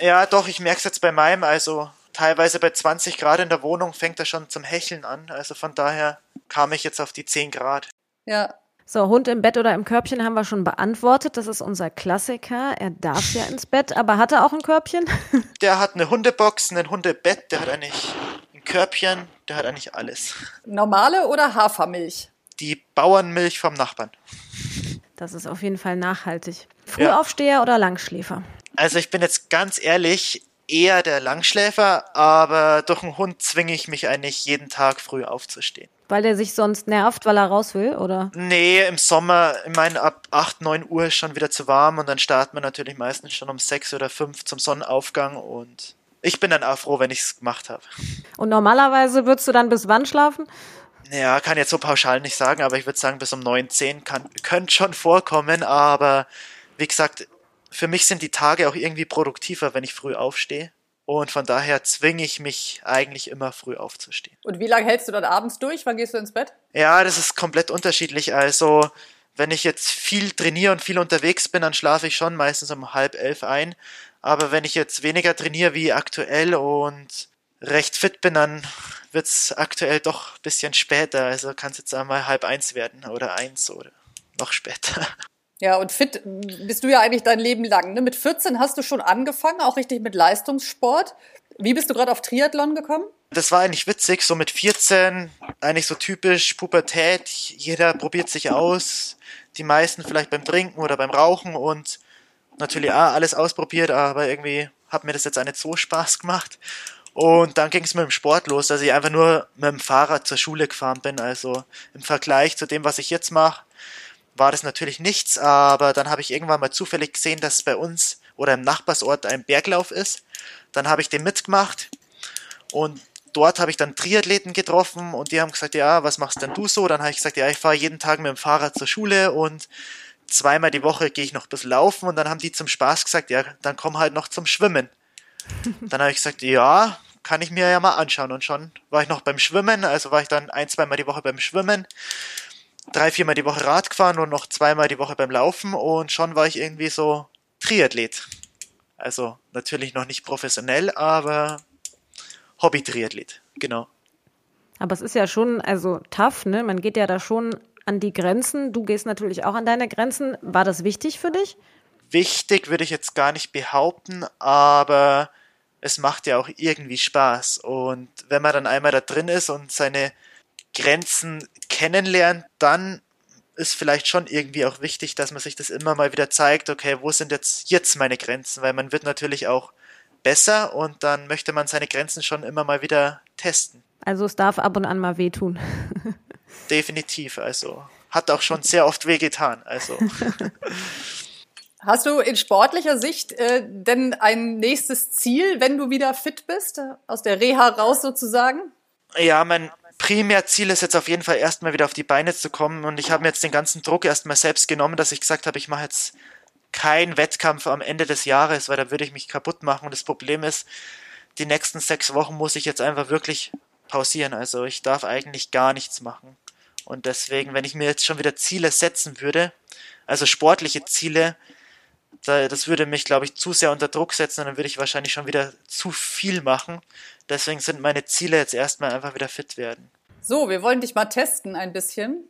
Speaker 2: Ja, doch, ich merke es jetzt bei meinem. Also teilweise bei 20 Grad in der Wohnung fängt er schon zum Hecheln an. Also von daher kam ich jetzt auf die 10 Grad.
Speaker 6: Ja.
Speaker 3: So, Hund im Bett oder im Körbchen haben wir schon beantwortet. Das ist unser Klassiker. Er darf ja ins Bett, aber hat er auch ein Körbchen?
Speaker 2: Der hat eine Hundebox, ein Hundebett, der hat eigentlich ein Körbchen, der hat eigentlich alles.
Speaker 6: Normale oder Hafermilch?
Speaker 2: Die Bauernmilch vom Nachbarn.
Speaker 3: Das ist auf jeden Fall nachhaltig. Frühaufsteher ja. oder Langschläfer?
Speaker 2: Also ich bin jetzt ganz ehrlich, eher der Langschläfer, aber durch einen Hund zwinge ich mich eigentlich jeden Tag früh aufzustehen.
Speaker 3: Weil der sich sonst nervt, weil er raus will, oder?
Speaker 2: Nee, im Sommer, ich meine, ab 8, 9 Uhr ist schon wieder zu warm und dann starten wir natürlich meistens schon um 6 oder 5 zum Sonnenaufgang und ich bin dann auch froh, wenn ich es gemacht habe.
Speaker 3: Und normalerweise würdest du dann bis wann schlafen?
Speaker 2: Ja, kann jetzt so pauschal nicht sagen, aber ich würde sagen, bis um 9, 10 kann, könnte schon vorkommen, aber wie gesagt, für mich sind die Tage auch irgendwie produktiver, wenn ich früh aufstehe. Und von daher zwinge ich mich eigentlich immer früh aufzustehen.
Speaker 6: Und wie lange hältst du dann abends durch? Wann gehst du ins Bett?
Speaker 2: Ja, das ist komplett unterschiedlich. Also, wenn ich jetzt viel trainiere und viel unterwegs bin, dann schlafe ich schon meistens um halb elf ein. Aber wenn ich jetzt weniger trainiere wie aktuell und recht fit bin, dann wird es aktuell doch ein bisschen später. Also kann es jetzt einmal halb eins werden oder eins oder noch später.
Speaker 6: Ja, und fit bist du ja eigentlich dein Leben lang. Ne? Mit 14 hast du schon angefangen, auch richtig mit Leistungssport. Wie bist du gerade auf Triathlon gekommen?
Speaker 2: Das war eigentlich witzig, so mit 14, eigentlich so typisch Pubertät. Jeder probiert sich aus. Die meisten vielleicht beim Trinken oder beim Rauchen und natürlich ah, alles ausprobiert, aber irgendwie hat mir das jetzt auch nicht so Spaß gemacht. Und dann ging es mit dem Sport los, dass ich einfach nur mit dem Fahrrad zur Schule gefahren bin. Also im Vergleich zu dem, was ich jetzt mache, war das natürlich nichts, aber dann habe ich irgendwann mal zufällig gesehen, dass bei uns oder im Nachbarsort ein Berglauf ist. Dann habe ich den mitgemacht und dort habe ich dann Triathleten getroffen und die haben gesagt, ja, was machst denn du so? Dann habe ich gesagt, ja, ich fahre jeden Tag mit dem Fahrrad zur Schule und zweimal die Woche gehe ich noch ein bisschen laufen und dann haben die zum Spaß gesagt, ja, dann komm halt noch zum Schwimmen. Dann habe ich gesagt, ja, kann ich mir ja mal anschauen und schon war ich noch beim Schwimmen, also war ich dann ein, zweimal die Woche beim Schwimmen drei, viermal die Woche Rad gefahren und noch zweimal die Woche beim Laufen und schon war ich irgendwie so Triathlet. Also natürlich noch nicht professionell, aber Hobby-Triathlet, genau.
Speaker 3: Aber es ist ja schon, also tough, ne? Man geht ja da schon an die Grenzen. Du gehst natürlich auch an deine Grenzen. War das wichtig für dich?
Speaker 2: Wichtig würde ich jetzt gar nicht behaupten, aber es macht ja auch irgendwie Spaß. Und wenn man dann einmal da drin ist und seine Grenzen kennenlernt, dann ist vielleicht schon irgendwie auch wichtig, dass man sich das immer mal wieder zeigt, okay, wo sind jetzt, jetzt meine Grenzen? Weil man wird natürlich auch besser und dann möchte man seine Grenzen schon immer mal wieder testen.
Speaker 3: Also es darf ab und an mal wehtun.
Speaker 2: Definitiv, also hat auch schon sehr oft wehgetan, also.
Speaker 6: Hast du in sportlicher Sicht äh, denn ein nächstes Ziel, wenn du wieder fit bist, aus der Reha raus sozusagen?
Speaker 2: Ja, mein Primärziel ist jetzt auf jeden Fall erstmal wieder auf die Beine zu kommen. Und ich habe mir jetzt den ganzen Druck erstmal selbst genommen, dass ich gesagt habe, ich mache jetzt keinen Wettkampf am Ende des Jahres, weil da würde ich mich kaputt machen. Und das Problem ist, die nächsten sechs Wochen muss ich jetzt einfach wirklich pausieren, also ich darf eigentlich gar nichts machen. Und deswegen, wenn ich mir jetzt schon wieder Ziele setzen würde, also sportliche Ziele, das würde mich, glaube ich, zu sehr unter Druck setzen und dann würde ich wahrscheinlich schon wieder zu viel machen. Deswegen sind meine Ziele jetzt erstmal einfach wieder fit werden.
Speaker 6: So, wir wollen dich mal testen ein bisschen.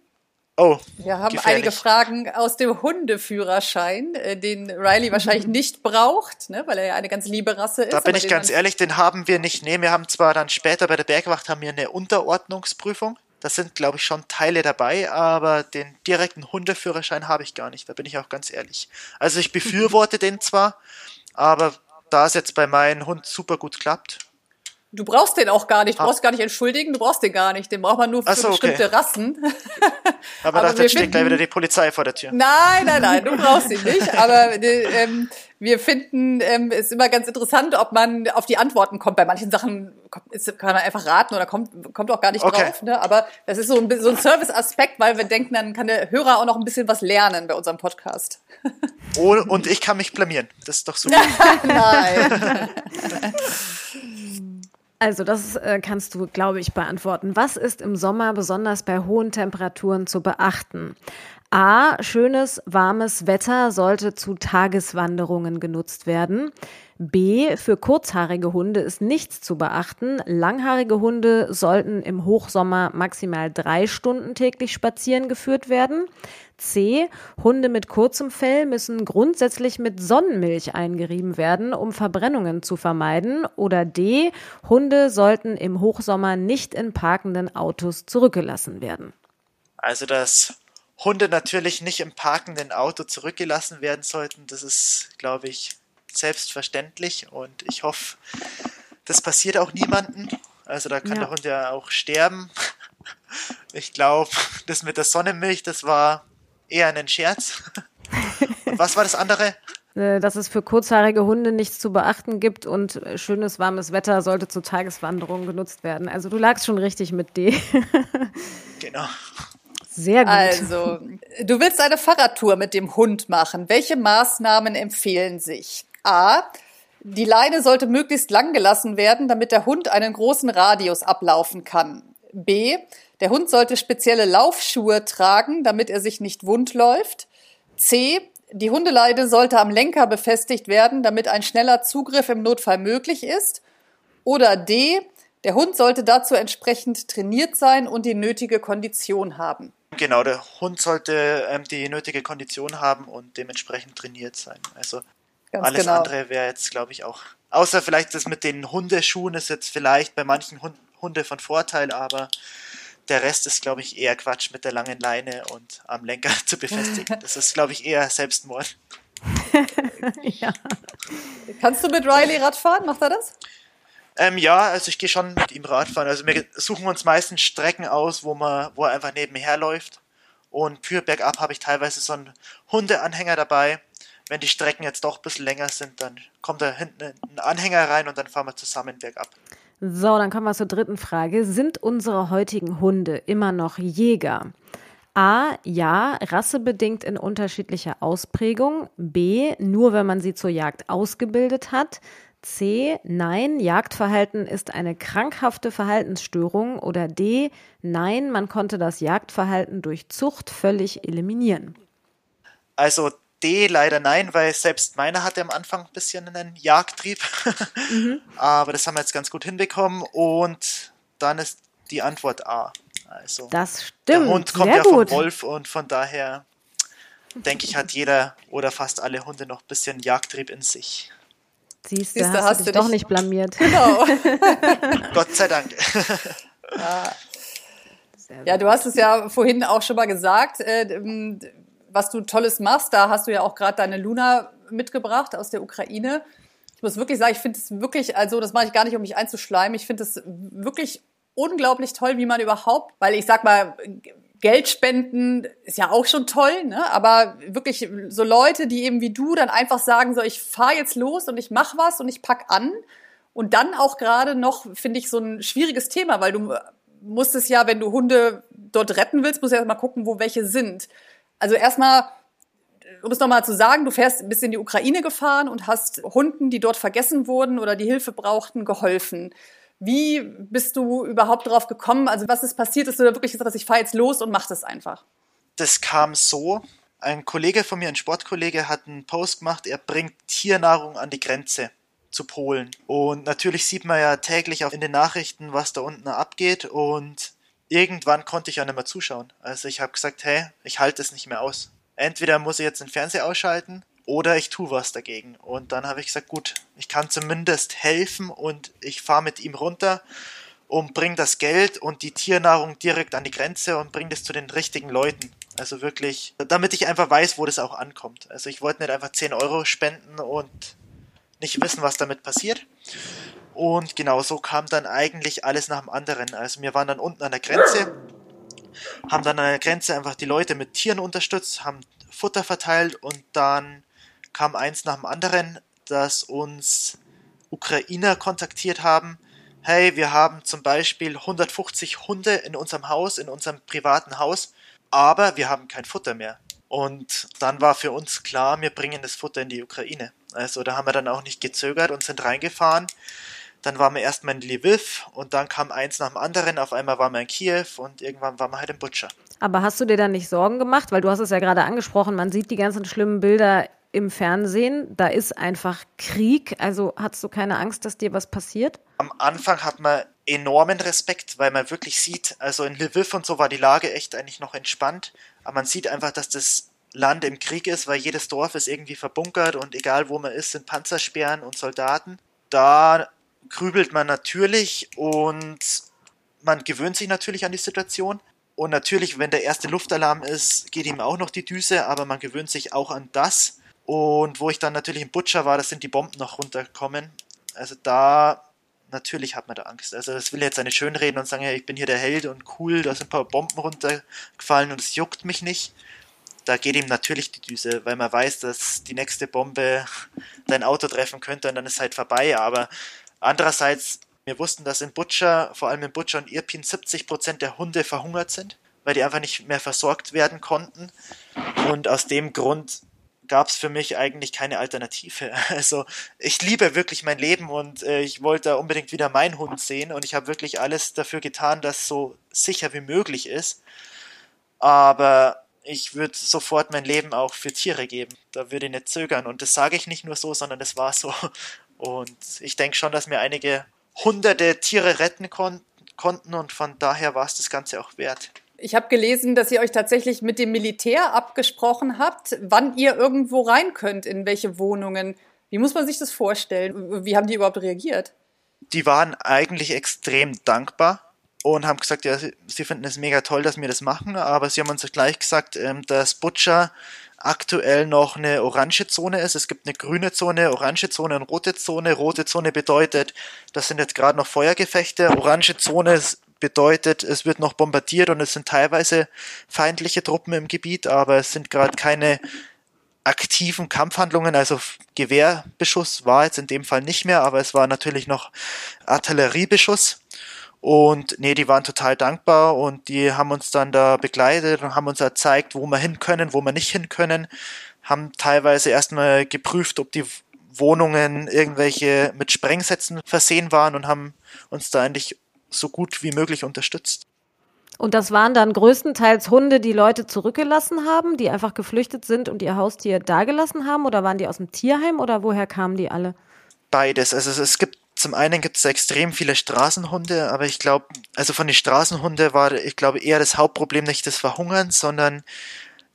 Speaker 2: Oh.
Speaker 6: Wir haben
Speaker 2: gefährlich.
Speaker 6: einige Fragen aus dem Hundeführerschein, äh, den Riley wahrscheinlich nicht braucht, ne, weil er ja eine ganz liebe Rasse ist.
Speaker 2: Da bin ich ganz ehrlich, den haben wir nicht. Nee, wir haben zwar dann später bei der Bergwacht haben wir eine Unterordnungsprüfung. Da sind, glaube ich, schon Teile dabei, aber den direkten Hundeführerschein habe ich gar nicht. Da bin ich auch ganz ehrlich. Also ich befürworte den zwar, aber da es jetzt bei meinem Hund super gut klappt,
Speaker 6: Du brauchst den auch gar nicht, du
Speaker 2: Ah.
Speaker 6: braucht gar nicht entschuldigen, du brauchst den gar nicht. Den braucht man nur für
Speaker 2: so, okay.
Speaker 6: bestimmte Rassen.
Speaker 2: aber,
Speaker 6: Aber
Speaker 2: dachte, steht gleich wieder die Polizei vor der Tür.
Speaker 6: Nein, nein, nein, du brauchst ihn nicht. Aber äh, ähm, wir finden ähm, es immer ganz interessant, ob man auf die Antworten kommt. Bei manchen Sachen ist, kann man einfach raten oder kommt, kommt auch gar nicht
Speaker 2: Okay.
Speaker 6: drauf. Ne? Aber das ist so ein, so ein Service-Aspekt, weil wir denken, dann kann der Hörer auch noch ein bisschen was lernen bei unserem Podcast.
Speaker 2: Oh, und ich kann mich blamieren. Das ist doch super.
Speaker 6: Nein.
Speaker 3: Also das äh, kannst du, glaube ich, beantworten. Was ist im Sommer besonders bei hohen Temperaturen zu beachten? A. Schönes, warmes Wetter sollte zu Tageswanderungen genutzt werden. B. Für kurzhaarige Hunde ist nichts zu beachten. Langhaarige Hunde sollten im Hochsommer maximal drei Stunden täglich spazieren geführt werden. C. Hunde mit kurzem Fell müssen grundsätzlich mit Sonnenmilch eingerieben werden, um Verbrennungen zu vermeiden. Oder D. Hunde sollten im Hochsommer nicht in parkenden Autos zurückgelassen werden.
Speaker 2: Also, dass Hunde natürlich nicht im parkenden Auto zurückgelassen werden sollten, das ist, glaube ich, selbstverständlich und ich hoffe, das passiert auch niemanden. Also da kann
Speaker 3: Ja.
Speaker 2: der Hund ja auch sterben. Ich glaube, das mit der Sonnenmilch, das war eher ein Scherz. Und was war das andere?
Speaker 3: Äh, Dass es für kurzhaarige Hunde nichts zu beachten gibt und schönes warmes Wetter sollte zu Tageswanderungen genutzt werden. Also du lagst schon richtig mit D.
Speaker 2: Genau.
Speaker 3: Sehr gut.
Speaker 6: Also, du willst eine Fahrradtour mit dem Hund machen. Welche Maßnahmen empfehlen sich? A. Die Leine sollte möglichst lang gelassen werden, damit der Hund einen großen Radius ablaufen kann. B. Der Hund sollte spezielle Laufschuhe tragen, damit er sich nicht wund läuft. C. Die Hundeleine sollte am Lenker befestigt werden, damit ein schneller Zugriff im Notfall möglich ist. Oder D. Der Hund sollte dazu entsprechend trainiert sein und die nötige Kondition haben.
Speaker 2: Genau, der Hund sollte ähm, die nötige Kondition haben und dementsprechend trainiert sein. Also
Speaker 6: Ganz
Speaker 2: alles
Speaker 6: genau.
Speaker 2: andere wäre jetzt, glaube ich, auch. Außer vielleicht das mit den Hundeschuhen ist jetzt vielleicht bei manchen Hund, Hunde von Vorteil, aber der Rest ist, glaube ich, eher Quatsch mit der langen Leine und am Lenker zu befestigen. Das ist, glaube ich, eher Selbstmord.
Speaker 3: ja.
Speaker 6: Kannst du mit Riley Radfahren? Macht er das?
Speaker 2: Ähm, ja, also ich gehe schon mit ihm Radfahren. Also wir suchen uns meistens Strecken aus, wo man, wo er einfach nebenher läuft. Und für bergab habe ich teilweise so einen Hundeanhänger dabei. Wenn die Strecken jetzt doch ein bisschen länger sind, dann kommt da hinten ein Anhänger rein und dann fahren wir zusammen bergab.
Speaker 3: So, dann kommen wir zur dritten Frage. Sind unsere heutigen Hunde immer noch Jäger? A. Ja, rassebedingt in unterschiedlicher Ausprägung. B. Nur wenn man sie zur Jagd ausgebildet hat. C. Nein, Jagdverhalten ist eine krankhafte Verhaltensstörung. Oder D. Nein, man konnte das Jagdverhalten durch Zucht völlig eliminieren.
Speaker 2: Also D leider nein, weil selbst meiner hatte am Anfang ein bisschen einen Jagdtrieb. Aber das haben wir jetzt ganz gut hinbekommen. Und dann ist die Antwort A. Also
Speaker 3: Das
Speaker 2: der
Speaker 3: stimmt.
Speaker 2: Hund kommt
Speaker 3: Sehr
Speaker 2: ja
Speaker 3: gut.
Speaker 2: vom Wolf und von daher denke ich, hat jeder oder fast alle Hunde noch ein bisschen Jagdtrieb in sich.
Speaker 3: Siehst du, hast,
Speaker 6: hast
Speaker 3: du dich doch nicht blamiert.
Speaker 6: Genau.
Speaker 2: Gott sei Dank.
Speaker 6: Ja, du hast es ja vorhin auch schon mal gesagt, äh, was du Tolles machst. Da hast du ja auch gerade deine Luna mitgebracht aus der Ukraine. Ich muss wirklich sagen, ich finde es wirklich, also das mache ich gar nicht, um mich einzuschleimen. Ich finde es wirklich unglaublich toll, wie man überhaupt, weil ich sag mal, Geld spenden ist ja auch schon toll, ne? aber wirklich so Leute, die eben wie du dann einfach sagen, so ich fahre jetzt los und ich mache was und ich pack an und dann auch gerade noch, finde ich, so ein schwieriges Thema, weil du musst es ja, wenn du Hunde dort retten willst, musst du erst mal gucken, wo welche sind. Also erstmal, um es nochmal zu sagen, du fährst bist in die Ukraine gefahren und hast Hunden, die dort vergessen wurden oder die Hilfe brauchten, geholfen. Wie bist du überhaupt drauf gekommen? Also was ist passiert, dass du da wirklich gesagt hast, ich fahre jetzt los und mach das einfach?
Speaker 2: Das kam so. Ein Kollege von mir, ein Sportkollege, hat einen Post gemacht, er bringt Tiernahrung an die Grenze zu Polen. Und natürlich sieht man ja täglich auch in den Nachrichten, was da unten abgeht. Und irgendwann konnte ich ja nicht mehr zuschauen. Also ich habe gesagt, hey, ich halte es nicht mehr aus. Entweder muss ich jetzt den Fernseher ausschalten oder ich tue was dagegen. Und dann habe ich gesagt, gut, ich kann zumindest helfen und ich fahre mit ihm runter und bringe das Geld und die Tiernahrung direkt an die Grenze und bringe das zu den richtigen Leuten. Also wirklich, damit ich einfach weiß, wo das auch ankommt. Also ich wollte nicht einfach 10 Euro spenden und nicht wissen, was damit passiert. Und genau so kam dann eigentlich alles nach dem anderen. Also wir waren dann unten an der Grenze, haben dann an der Grenze einfach die Leute mit Tieren unterstützt, haben Futter verteilt und dann kam eins nach dem anderen, dass uns Ukrainer kontaktiert haben. Hey, wir haben zum Beispiel 150 Hunde in unserem Haus, in unserem privaten Haus, aber wir haben kein Futter mehr. Und dann war für uns klar, wir bringen das Futter in die Ukraine. Also da haben wir dann auch nicht gezögert und sind reingefahren. Dann waren wir erstmal in Lviv und dann kam eins nach dem anderen. Auf einmal waren wir in Kiew und irgendwann waren wir halt in Butcher.
Speaker 3: Aber hast du dir dann nicht Sorgen gemacht? Weil du hast es ja gerade angesprochen, man sieht die ganzen schlimmen Bilder im Fernsehen. Da ist einfach Krieg. Also hattest du keine Angst, dass dir was passiert?
Speaker 2: Am Anfang hat man enormen Respekt, weil man wirklich sieht, also in Lviv und so war die Lage echt eigentlich noch entspannt. Aber man sieht einfach, dass das Land im Krieg ist, weil jedes Dorf ist irgendwie verbunkert und egal wo man ist, sind Panzersperren und Soldaten. Da grübelt man natürlich und man gewöhnt sich natürlich an die Situation. Und natürlich, wenn der erste Luftalarm ist, geht ihm auch noch die Düse, aber man gewöhnt sich auch an das. Und wo ich dann natürlich im Butcher war, da sind die Bomben noch runtergekommen. Also da, natürlich hat man da Angst. Also das will jetzt eine schönreden und sagen, ja, ich bin hier der Held und cool, da sind ein paar Bomben runtergefallen und es juckt mich nicht. Da geht ihm natürlich die Düse, weil man weiß, dass die nächste Bombe dein Auto treffen könnte und dann ist halt vorbei. Aber Andererseits, wir wussten, dass in Butcher, vor allem in Butcher und Irpin, 70 Prozent der Hunde verhungert sind, weil die einfach nicht mehr versorgt werden konnten. Und aus dem Grund gab es für mich eigentlich keine Alternative. Also ich liebe wirklich mein Leben und äh, ich wollte unbedingt wieder meinen Hund sehen und ich habe wirklich alles dafür getan, dass so sicher wie möglich ist. Aber ich würde sofort mein Leben auch für Tiere geben. Da würde ich nicht zögern. Und das sage ich nicht nur so, sondern das war so. Und ich denke schon, dass mir einige hunderte Tiere retten kon konnten und von daher war es das Ganze auch wert.
Speaker 6: Ich habe gelesen, dass ihr euch tatsächlich mit dem Militär abgesprochen habt, wann ihr irgendwo rein könnt, in welche Wohnungen. Wie muss man sich das vorstellen? Wie haben die überhaupt reagiert?
Speaker 2: Die waren eigentlich extrem dankbar und haben gesagt, ja, sie finden es mega toll, dass wir das machen, aber sie haben uns gleich gesagt, ähm, dass Butcher aktuell noch eine orange Zone ist. Es gibt eine grüne Zone, orange Zone und rote Zone. Rote Zone bedeutet, das sind jetzt gerade noch Feuergefechte. Orange Zone bedeutet, es wird noch bombardiert und es sind teilweise feindliche Truppen im Gebiet, aber es sind gerade keine aktiven Kampfhandlungen, also Gewehrbeschuss war jetzt in dem Fall nicht mehr, aber es war natürlich noch Artilleriebeschuss. Und nee, die waren total dankbar und die haben uns dann da begleitet und haben uns gezeigt, wo wir hin können, wo wir nicht hin können. Haben teilweise erstmal geprüft, ob die Wohnungen irgendwelche mit Sprengsätzen versehen waren und haben uns da eigentlich so gut wie möglich unterstützt.
Speaker 3: Und das waren dann größtenteils Hunde, die Leute zurückgelassen haben, die einfach geflüchtet sind und ihr Haustier dagelassen haben? Oder waren die aus dem Tierheim oder woher kamen die alle?
Speaker 2: Beides. Also es gibt zum einen gibt es extrem viele Straßenhunde, aber ich glaube, also von den Straßenhunden war, ich glaube, eher das Hauptproblem nicht das Verhungern, sondern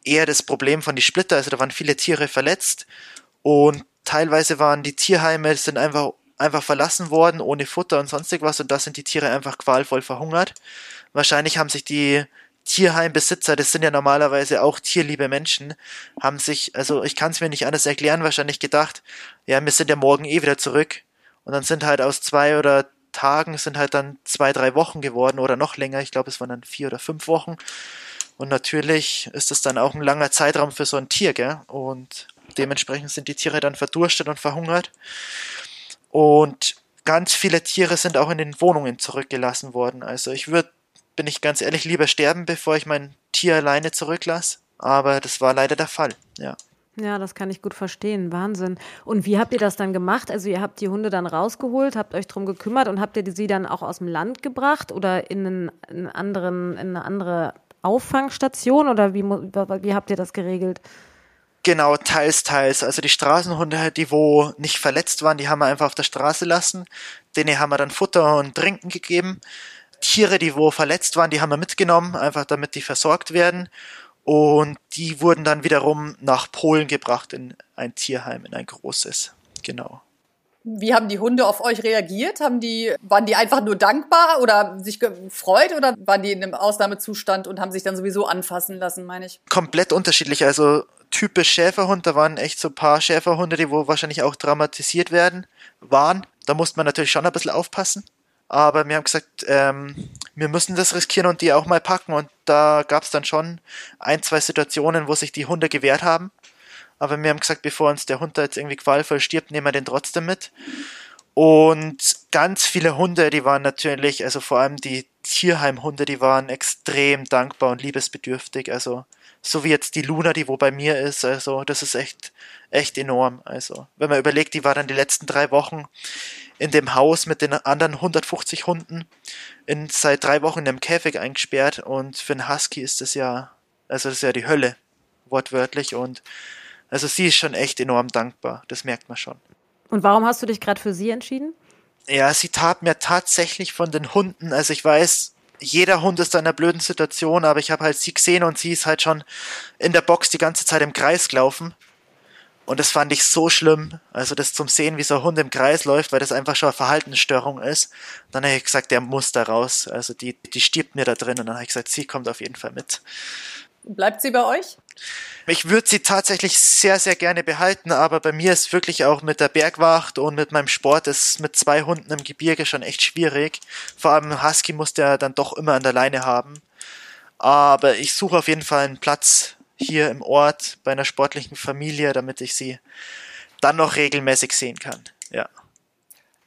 Speaker 2: eher das Problem von den Splitter. Also da waren viele Tiere verletzt und teilweise waren die Tierheime sind einfach einfach verlassen worden ohne Futter und sonstig was und da sind die Tiere einfach qualvoll verhungert. Wahrscheinlich haben sich die Tierheimbesitzer, das sind ja normalerweise auch tierliebe Menschen, haben sich, also ich kann es mir nicht anders erklären, wahrscheinlich gedacht, ja, wir sind ja morgen eh wieder zurück und dann sind halt aus zwei oder Tagen sind halt dann zwei, drei Wochen geworden oder noch länger. Ich glaube, es waren dann vier oder fünf Wochen. Und natürlich ist das dann auch ein langer Zeitraum für so ein Tier, gell? Und dementsprechend sind die Tiere dann verdurstet und verhungert. Und ganz viele Tiere sind auch in den Wohnungen zurückgelassen worden. Also ich würde, bin ich ganz ehrlich, lieber sterben, bevor ich mein Tier alleine zurücklasse. Aber das war leider der Fall, ja.
Speaker 3: Ja, das kann ich gut verstehen. Wahnsinn. Und wie habt ihr das dann gemacht? Also ihr habt die Hunde dann rausgeholt, habt euch drum gekümmert und habt ihr sie dann auch aus dem Land gebracht oder in einen, einen anderen, in eine andere Auffangstation oder wie, wie habt ihr das geregelt?
Speaker 2: Genau, teils, teils. Also die Straßenhunde, die wo nicht verletzt waren, die haben wir einfach auf der Straße lassen. Denen haben wir dann Futter und Trinken gegeben. Tiere, die wo verletzt waren, die haben wir mitgenommen, einfach damit die versorgt werden. Und die wurden dann wiederum nach Polen gebracht in ein Tierheim, in ein großes. Genau.
Speaker 6: Wie haben die Hunde auf euch reagiert? Haben die, waren die einfach nur dankbar oder sich gefreut oder waren die in einem Ausnahmezustand und haben sich dann sowieso anfassen lassen, meine ich?
Speaker 2: Komplett unterschiedlich. Also typisch Schäferhund. Da waren echt so ein paar Schäferhunde, die wo wahrscheinlich auch dramatisiert werden, waren. Da musste man natürlich schon ein bisschen aufpassen. Aber wir haben gesagt, ähm, wir müssen das riskieren und die auch mal packen. Und da gab es dann schon ein, zwei Situationen, wo sich die Hunde gewehrt haben. Aber wir haben gesagt, bevor uns der Hund da jetzt irgendwie qualvoll stirbt, nehmen wir den trotzdem mit. Und ganz viele Hunde, die waren natürlich, also vor allem die Tierheimhunde, die waren extrem dankbar und liebesbedürftig. Also so wie jetzt die Luna, die wo bei mir ist. Also das ist echt, echt enorm. Also wenn man überlegt, die war dann die letzten drei Wochen in dem Haus mit den anderen 150 Hunden in, seit drei Wochen in einem Käfig eingesperrt und für einen Husky ist das ja, also das ist ja die Hölle, wortwörtlich und also sie ist schon echt enorm dankbar, das merkt man schon.
Speaker 3: Und warum hast du dich gerade für sie entschieden?
Speaker 2: Ja, sie tat mir tatsächlich von den Hunden, also ich weiß, jeder Hund ist in einer blöden Situation, aber ich habe halt sie gesehen und sie ist halt schon in der Box die ganze Zeit im Kreis gelaufen. Und das fand ich so schlimm. Also das zum Sehen, wie so ein Hund im Kreis läuft, weil das einfach schon eine Verhaltensstörung ist. Dann habe ich gesagt, der muss da raus. Also die, die stirbt mir da drin. Und dann habe ich gesagt, sie kommt auf jeden Fall mit.
Speaker 6: Bleibt sie bei euch?
Speaker 2: Ich würde sie tatsächlich sehr, sehr gerne behalten, aber bei mir ist wirklich auch mit der Bergwacht und mit meinem Sport ist mit zwei Hunden im Gebirge schon echt schwierig. Vor allem Husky muss der dann doch immer an der Leine haben. Aber ich suche auf jeden Fall einen Platz hier im Ort bei einer sportlichen Familie, damit ich sie dann noch regelmäßig sehen kann. Ja.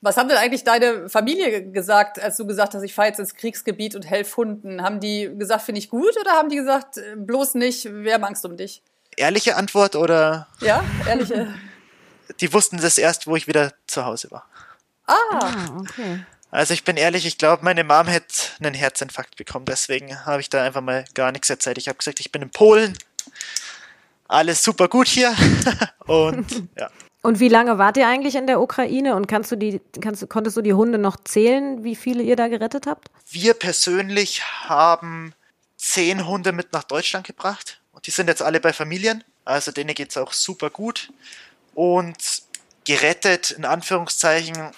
Speaker 6: Was haben denn eigentlich deine Familie gesagt, als du gesagt hast, ich fahre jetzt ins Kriegsgebiet und helfe Hunden? Haben die gesagt, finde ich gut oder haben die gesagt, äh, bloß nicht, wir haben Angst um dich?
Speaker 2: Ehrliche Antwort oder?
Speaker 6: Ja, ehrliche.
Speaker 2: die wussten das erst, wo ich wieder zu Hause war.
Speaker 6: Ah, ah okay.
Speaker 2: Also ich bin ehrlich, ich glaube, meine Mom hätte einen Herzinfarkt bekommen. Deswegen habe ich da einfach mal gar nichts erzählt. Ich habe gesagt, ich bin in Polen. Alles super gut hier. und ja.
Speaker 3: Und wie lange wart ihr eigentlich in der Ukraine und kannst du die, kannst, konntest du die Hunde noch zählen, wie viele ihr da gerettet habt?
Speaker 2: Wir persönlich haben zehn Hunde mit nach Deutschland gebracht und die sind jetzt alle bei Familien, also denen geht es auch super gut. Und gerettet, in Anführungszeichen,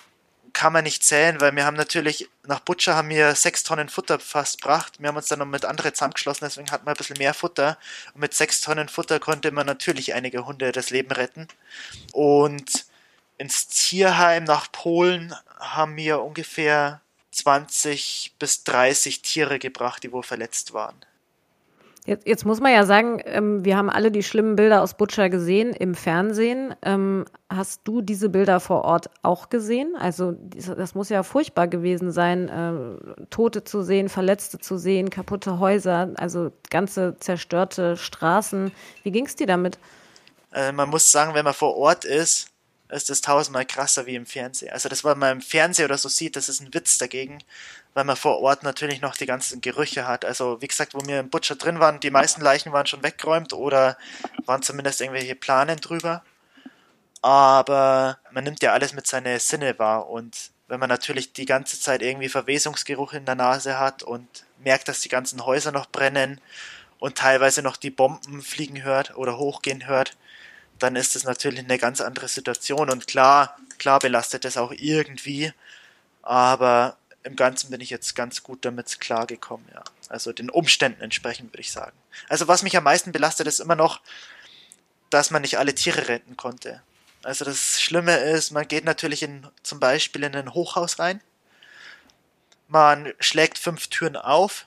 Speaker 2: kann man nicht zählen, weil wir haben natürlich, nach Butcher haben wir sechs Tonnen Futter fast gebracht. Wir haben uns dann noch mit anderen zusammengeschlossen, deswegen hatten wir ein bisschen mehr Futter. Und mit sechs Tonnen Futter konnte man natürlich einige Hunde das Leben retten. Und ins Tierheim nach Polen haben wir ungefähr 20 bis 30 Tiere gebracht, die wohl verletzt waren.
Speaker 3: Jetzt, jetzt, muss man ja sagen, ähm, wir haben alle die schlimmen Bilder aus Butcher gesehen im Fernsehen. Ähm, hast du diese Bilder vor Ort auch gesehen? Also das muss ja furchtbar gewesen sein, äh, Tote zu sehen, Verletzte zu sehen, kaputte Häuser, also ganze zerstörte Straßen. Wie ging es dir damit?
Speaker 2: Äh, man muss sagen, wenn man vor Ort ist, ist das tausendmal krasser wie im Fernsehen. Also das, was man im Fernsehen oder so sieht, das ist ein Witz dagegen weil man vor Ort natürlich noch die ganzen Gerüche hat. Also wie gesagt, wo wir im Butcher drin waren, die meisten Leichen waren schon weggeräumt oder waren zumindest irgendwelche Planen drüber. Aber man nimmt ja alles mit seinen Sinne wahr und wenn man natürlich die ganze Zeit irgendwie Verwesungsgeruch in der Nase hat und merkt, dass die ganzen Häuser noch brennen und teilweise noch die Bomben fliegen hört oder hochgehen hört, dann ist es natürlich eine ganz andere Situation und klar, klar belastet es auch irgendwie, aber im Ganzen bin ich jetzt ganz gut damit klargekommen, ja. Also den Umständen entsprechend würde ich sagen. Also was mich am meisten belastet, ist immer noch, dass man nicht alle Tiere retten konnte. Also das Schlimme ist, man geht natürlich in, zum Beispiel in ein Hochhaus rein. Man schlägt fünf Türen auf.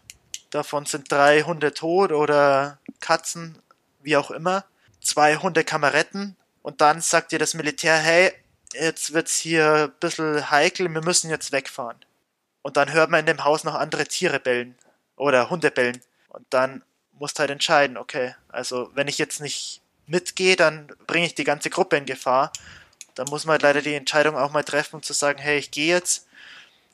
Speaker 2: Davon sind drei Hunde tot oder Katzen, wie auch immer. Zwei Hunde kann man retten. Und dann sagt dir das Militär, hey, jetzt wird's hier ein bisschen heikel, wir müssen jetzt wegfahren. Und dann hört man in dem Haus noch andere Tiere bellen oder Hunde bellen. Und dann musst du halt entscheiden, okay, also wenn ich jetzt nicht mitgehe, dann bringe ich die ganze Gruppe in Gefahr. Dann muss man halt leider die Entscheidung auch mal treffen, um zu sagen, hey, ich gehe jetzt.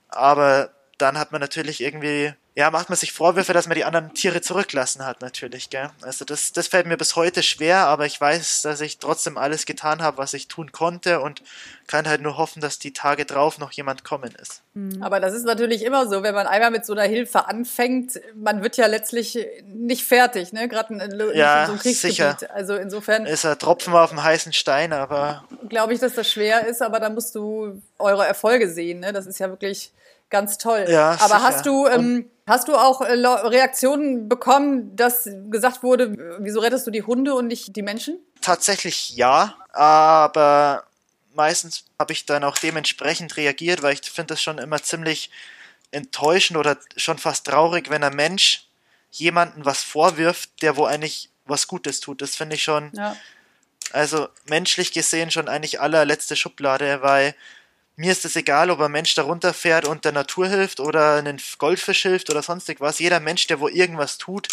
Speaker 2: Aber dann hat man natürlich irgendwie, ja, macht man sich Vorwürfe, dass man die anderen Tiere zurücklassen hat, natürlich, gell? Also das, das fällt mir bis heute schwer, aber ich weiß, dass ich trotzdem alles getan habe, was ich tun konnte und kann halt nur hoffen, dass die Tage drauf noch jemand kommen ist.
Speaker 6: Mhm. Aber das ist natürlich immer so, wenn man einmal mit so einer Hilfe anfängt, man wird ja letztlich nicht fertig, ne? Gerade in, in,
Speaker 2: ja,
Speaker 6: in so einem Kriegsgebiet.
Speaker 2: Sicher.
Speaker 6: Also insofern
Speaker 2: ist ein Tropfen auf dem heißen Stein, aber
Speaker 6: glaube ich, dass das schwer ist, aber da musst du eure Erfolge sehen, ne? Das ist ja wirklich ganz toll.
Speaker 2: Ja,
Speaker 6: aber
Speaker 2: sicher.
Speaker 6: hast du ähm, hast du auch äh, Reaktionen bekommen, dass gesagt wurde, wieso rettest du die Hunde und nicht die Menschen?
Speaker 2: Tatsächlich ja, aber meistens habe ich dann auch dementsprechend reagiert, weil ich finde das schon immer ziemlich enttäuschend oder schon fast traurig, wenn ein Mensch jemanden was vorwirft, der wo eigentlich was Gutes tut. Das finde ich schon,
Speaker 6: Ja.
Speaker 2: also menschlich gesehen schon eigentlich allerletzte Schublade, weil mir ist es egal, ob ein Mensch da runterfährt und der Natur hilft oder einen Goldfisch hilft oder sonstig was. Jeder Mensch, der wo irgendwas tut,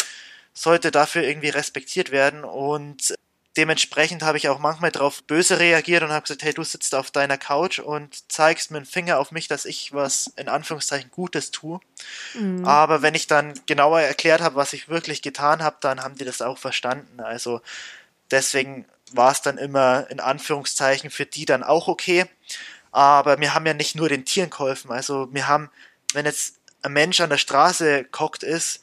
Speaker 2: sollte dafür irgendwie respektiert werden und dementsprechend habe ich auch manchmal drauf böse reagiert und habe gesagt, hey, du sitzt auf deiner Couch und zeigst mit dem Finger auf mich, dass ich was in Anführungszeichen Gutes tue. Aber wenn ich dann genauer erklärt habe, was ich wirklich getan habe, dann haben die das auch verstanden. Also deswegen war es dann immer in Anführungszeichen für die dann auch okay. Aber wir haben ja nicht nur den Tieren geholfen. Also wir haben, wenn jetzt ein Mensch an der Straße kocht ist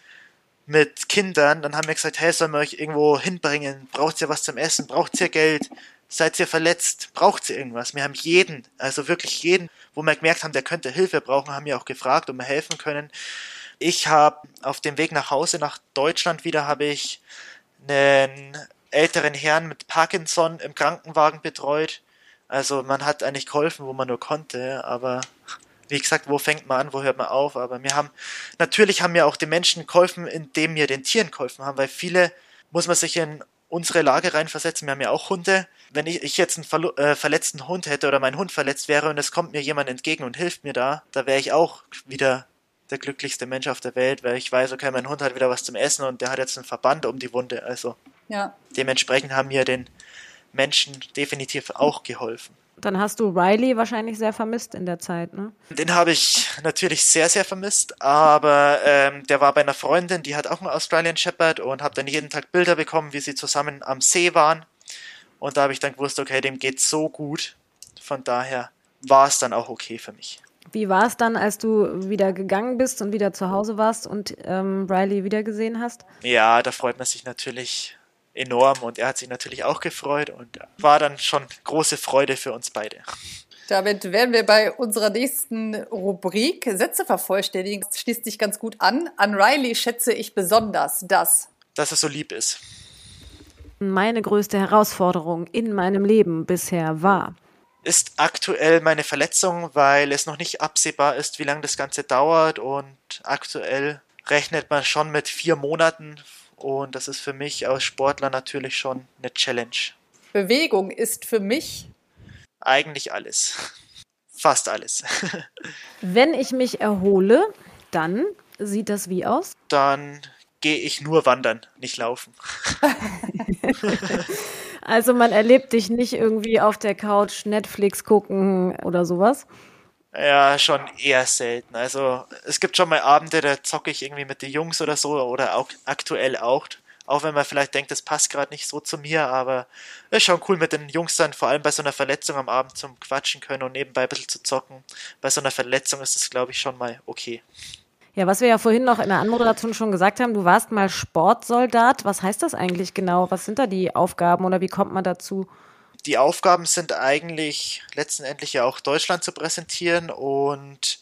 Speaker 2: mit Kindern, dann haben wir gesagt, hey, sollen wir euch irgendwo hinbringen? Braucht ihr was zum Essen? Braucht ihr Geld? Seid ihr verletzt? Braucht ihr irgendwas? Wir haben jeden, also wirklich jeden, wo wir gemerkt haben, der könnte Hilfe brauchen, haben wir auch gefragt, ob wir helfen können. Ich habe auf dem Weg nach Hause, nach Deutschland wieder, habe ich einen älteren Herrn mit Parkinson im Krankenwagen betreut. Also man hat eigentlich geholfen, wo man nur konnte, aber wie gesagt, wo fängt man an, wo hört man auf? Aber wir haben, natürlich haben wir auch den Menschen geholfen, indem wir den Tieren geholfen haben, weil viele, muss man sich in unsere Lage reinversetzen, wir haben ja auch Hunde. Wenn ich, ich jetzt einen verlo- äh, verletzten Hund hätte oder mein Hund verletzt wäre und es kommt mir jemand entgegen und hilft mir da, da wäre ich auch wieder der glücklichste Mensch auf der Welt, weil ich weiß, okay, mein Hund hat wieder was zum Essen und der hat jetzt einen Verband um die Wunde. Also
Speaker 6: Ja.
Speaker 2: dementsprechend haben wir den Menschen definitiv auch geholfen.
Speaker 3: Dann hast du Riley wahrscheinlich sehr vermisst in der Zeit, ne?
Speaker 2: Den habe ich natürlich sehr, sehr vermisst, aber ähm, der war bei einer Freundin, die hat auch einen Australian Shepherd und habe dann jeden Tag Bilder bekommen, wie sie zusammen am See waren. Und da habe ich dann gewusst, okay, dem geht's so gut. Von daher war es dann auch okay für mich.
Speaker 3: Wie war es dann, als du wieder gegangen bist und wieder zu Hause warst und ähm, Riley wiedergesehen hast?
Speaker 2: Ja, da freut man sich natürlich enorm und er hat sich natürlich auch gefreut und war dann schon große Freude für uns beide.
Speaker 6: Damit wären wir bei unserer nächsten Rubrik. Sätze vervollständigen. Das schließt sich ganz gut an. An Riley schätze ich besonders das.
Speaker 2: Dass er so lieb ist.
Speaker 3: Meine größte Herausforderung in meinem Leben bisher war.
Speaker 2: ist aktuell meine Verletzung, weil es noch nicht absehbar ist, wie lange das Ganze dauert und aktuell rechnet man schon mit vier Monaten und das ist für mich als Sportler natürlich schon eine Challenge.
Speaker 6: Bewegung ist für mich
Speaker 2: Eigentlich alles. Fast alles.
Speaker 3: Wenn ich mich erhole, dann sieht das wie aus?
Speaker 2: Dann gehe ich nur wandern, nicht laufen.
Speaker 3: Also man erlebt dich nicht irgendwie auf der Couch Netflix gucken oder sowas.
Speaker 2: Ja, schon eher selten. Also es gibt schon mal Abende, da zocke ich irgendwie mit den Jungs oder so oder auch aktuell auch. Auch wenn man vielleicht denkt, das passt gerade nicht so zu mir, aber ist schon cool mit den Jungs dann, vor allem bei so einer Verletzung am Abend zum Quatschen können und nebenbei ein bisschen zu zocken. Bei so einer Verletzung ist das, glaube ich, schon mal okay.
Speaker 3: Ja, was wir ja vorhin noch in der Anmoderation schon gesagt haben, du warst mal Sportsoldat. Was heißt das eigentlich genau? Was sind da die Aufgaben oder wie kommt man dazu?
Speaker 2: Die Aufgaben sind eigentlich letztendlich ja auch Deutschland zu präsentieren und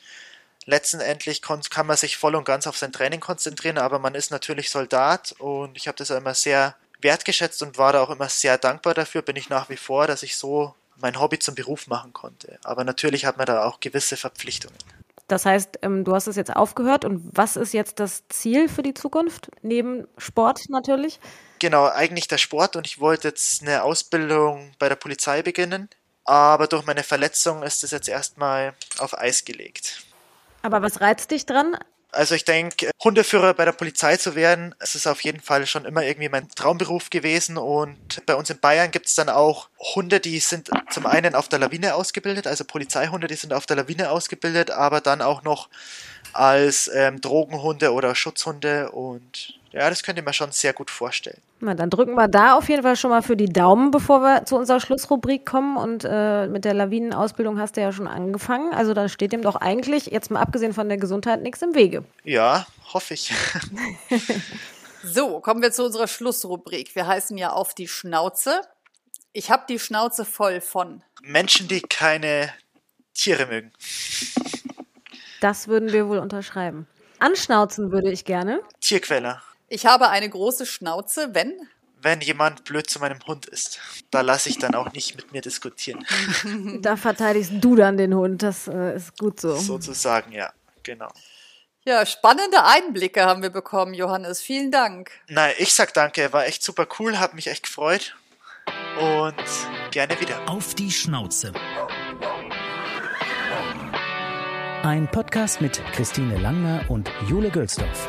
Speaker 2: letztendlich kann man sich voll und ganz auf sein Training konzentrieren, aber man ist natürlich Soldat und ich habe das immer sehr wertgeschätzt und war da auch immer sehr dankbar dafür, bin ich nach wie vor, dass ich so mein Hobby zum Beruf machen konnte. Aber natürlich hat man da auch gewisse Verpflichtungen.
Speaker 3: Das heißt, ähm, du hast es jetzt aufgehört und was ist jetzt das Ziel für die Zukunft? Neben Sport natürlich?
Speaker 2: Genau, eigentlich der Sport und ich wollte jetzt eine Ausbildung bei der Polizei beginnen, aber durch meine Verletzung ist es jetzt erstmal auf Eis gelegt.
Speaker 3: Aber was reizt dich dran?
Speaker 2: Also ich denke, Hundeführer bei der Polizei zu werden, es ist auf jeden Fall schon immer irgendwie mein Traumberuf gewesen. Und bei uns in Bayern gibt es dann auch Hunde, die sind zum einen auf der Lawine ausgebildet, also Polizeihunde, die sind auf der Lawine ausgebildet, aber dann auch noch als ähm, Drogenhunde oder Schutzhunde und ja, das könnte mir schon sehr gut vorstellen.
Speaker 3: Na, dann drücken wir da auf jeden Fall schon mal für die Daumen, bevor wir zu unserer Schlussrubrik kommen. Und äh, mit der Lawinenausbildung hast du ja schon angefangen. Also da steht dem doch eigentlich, jetzt mal abgesehen von der Gesundheit, nichts im Wege.
Speaker 2: Ja, hoffe ich.
Speaker 6: so, kommen wir zu unserer Schlussrubrik. Wir heißen ja auf die Schnauze. Ich habe die Schnauze voll von
Speaker 2: Menschen, die keine Tiere mögen.
Speaker 3: Das würden wir wohl unterschreiben. Anschnauzen würde ich gerne.
Speaker 2: Tierquäler.
Speaker 6: Ich habe eine große Schnauze, wenn?
Speaker 2: Wenn jemand blöd zu meinem Hund ist. Da lasse ich dann auch nicht mit mir diskutieren.
Speaker 3: da verteidigst du dann den Hund, das äh, ist gut so.
Speaker 2: Sozusagen, ja, genau.
Speaker 6: Ja, spannende Einblicke haben wir bekommen, Johannes. Vielen Dank.
Speaker 2: Nein, ich sag danke, war echt super cool, hat mich echt gefreut. Und gerne wieder.
Speaker 1: Auf die Schnauze. Ein Podcast mit Christine Langner und Jule Gülsdorf.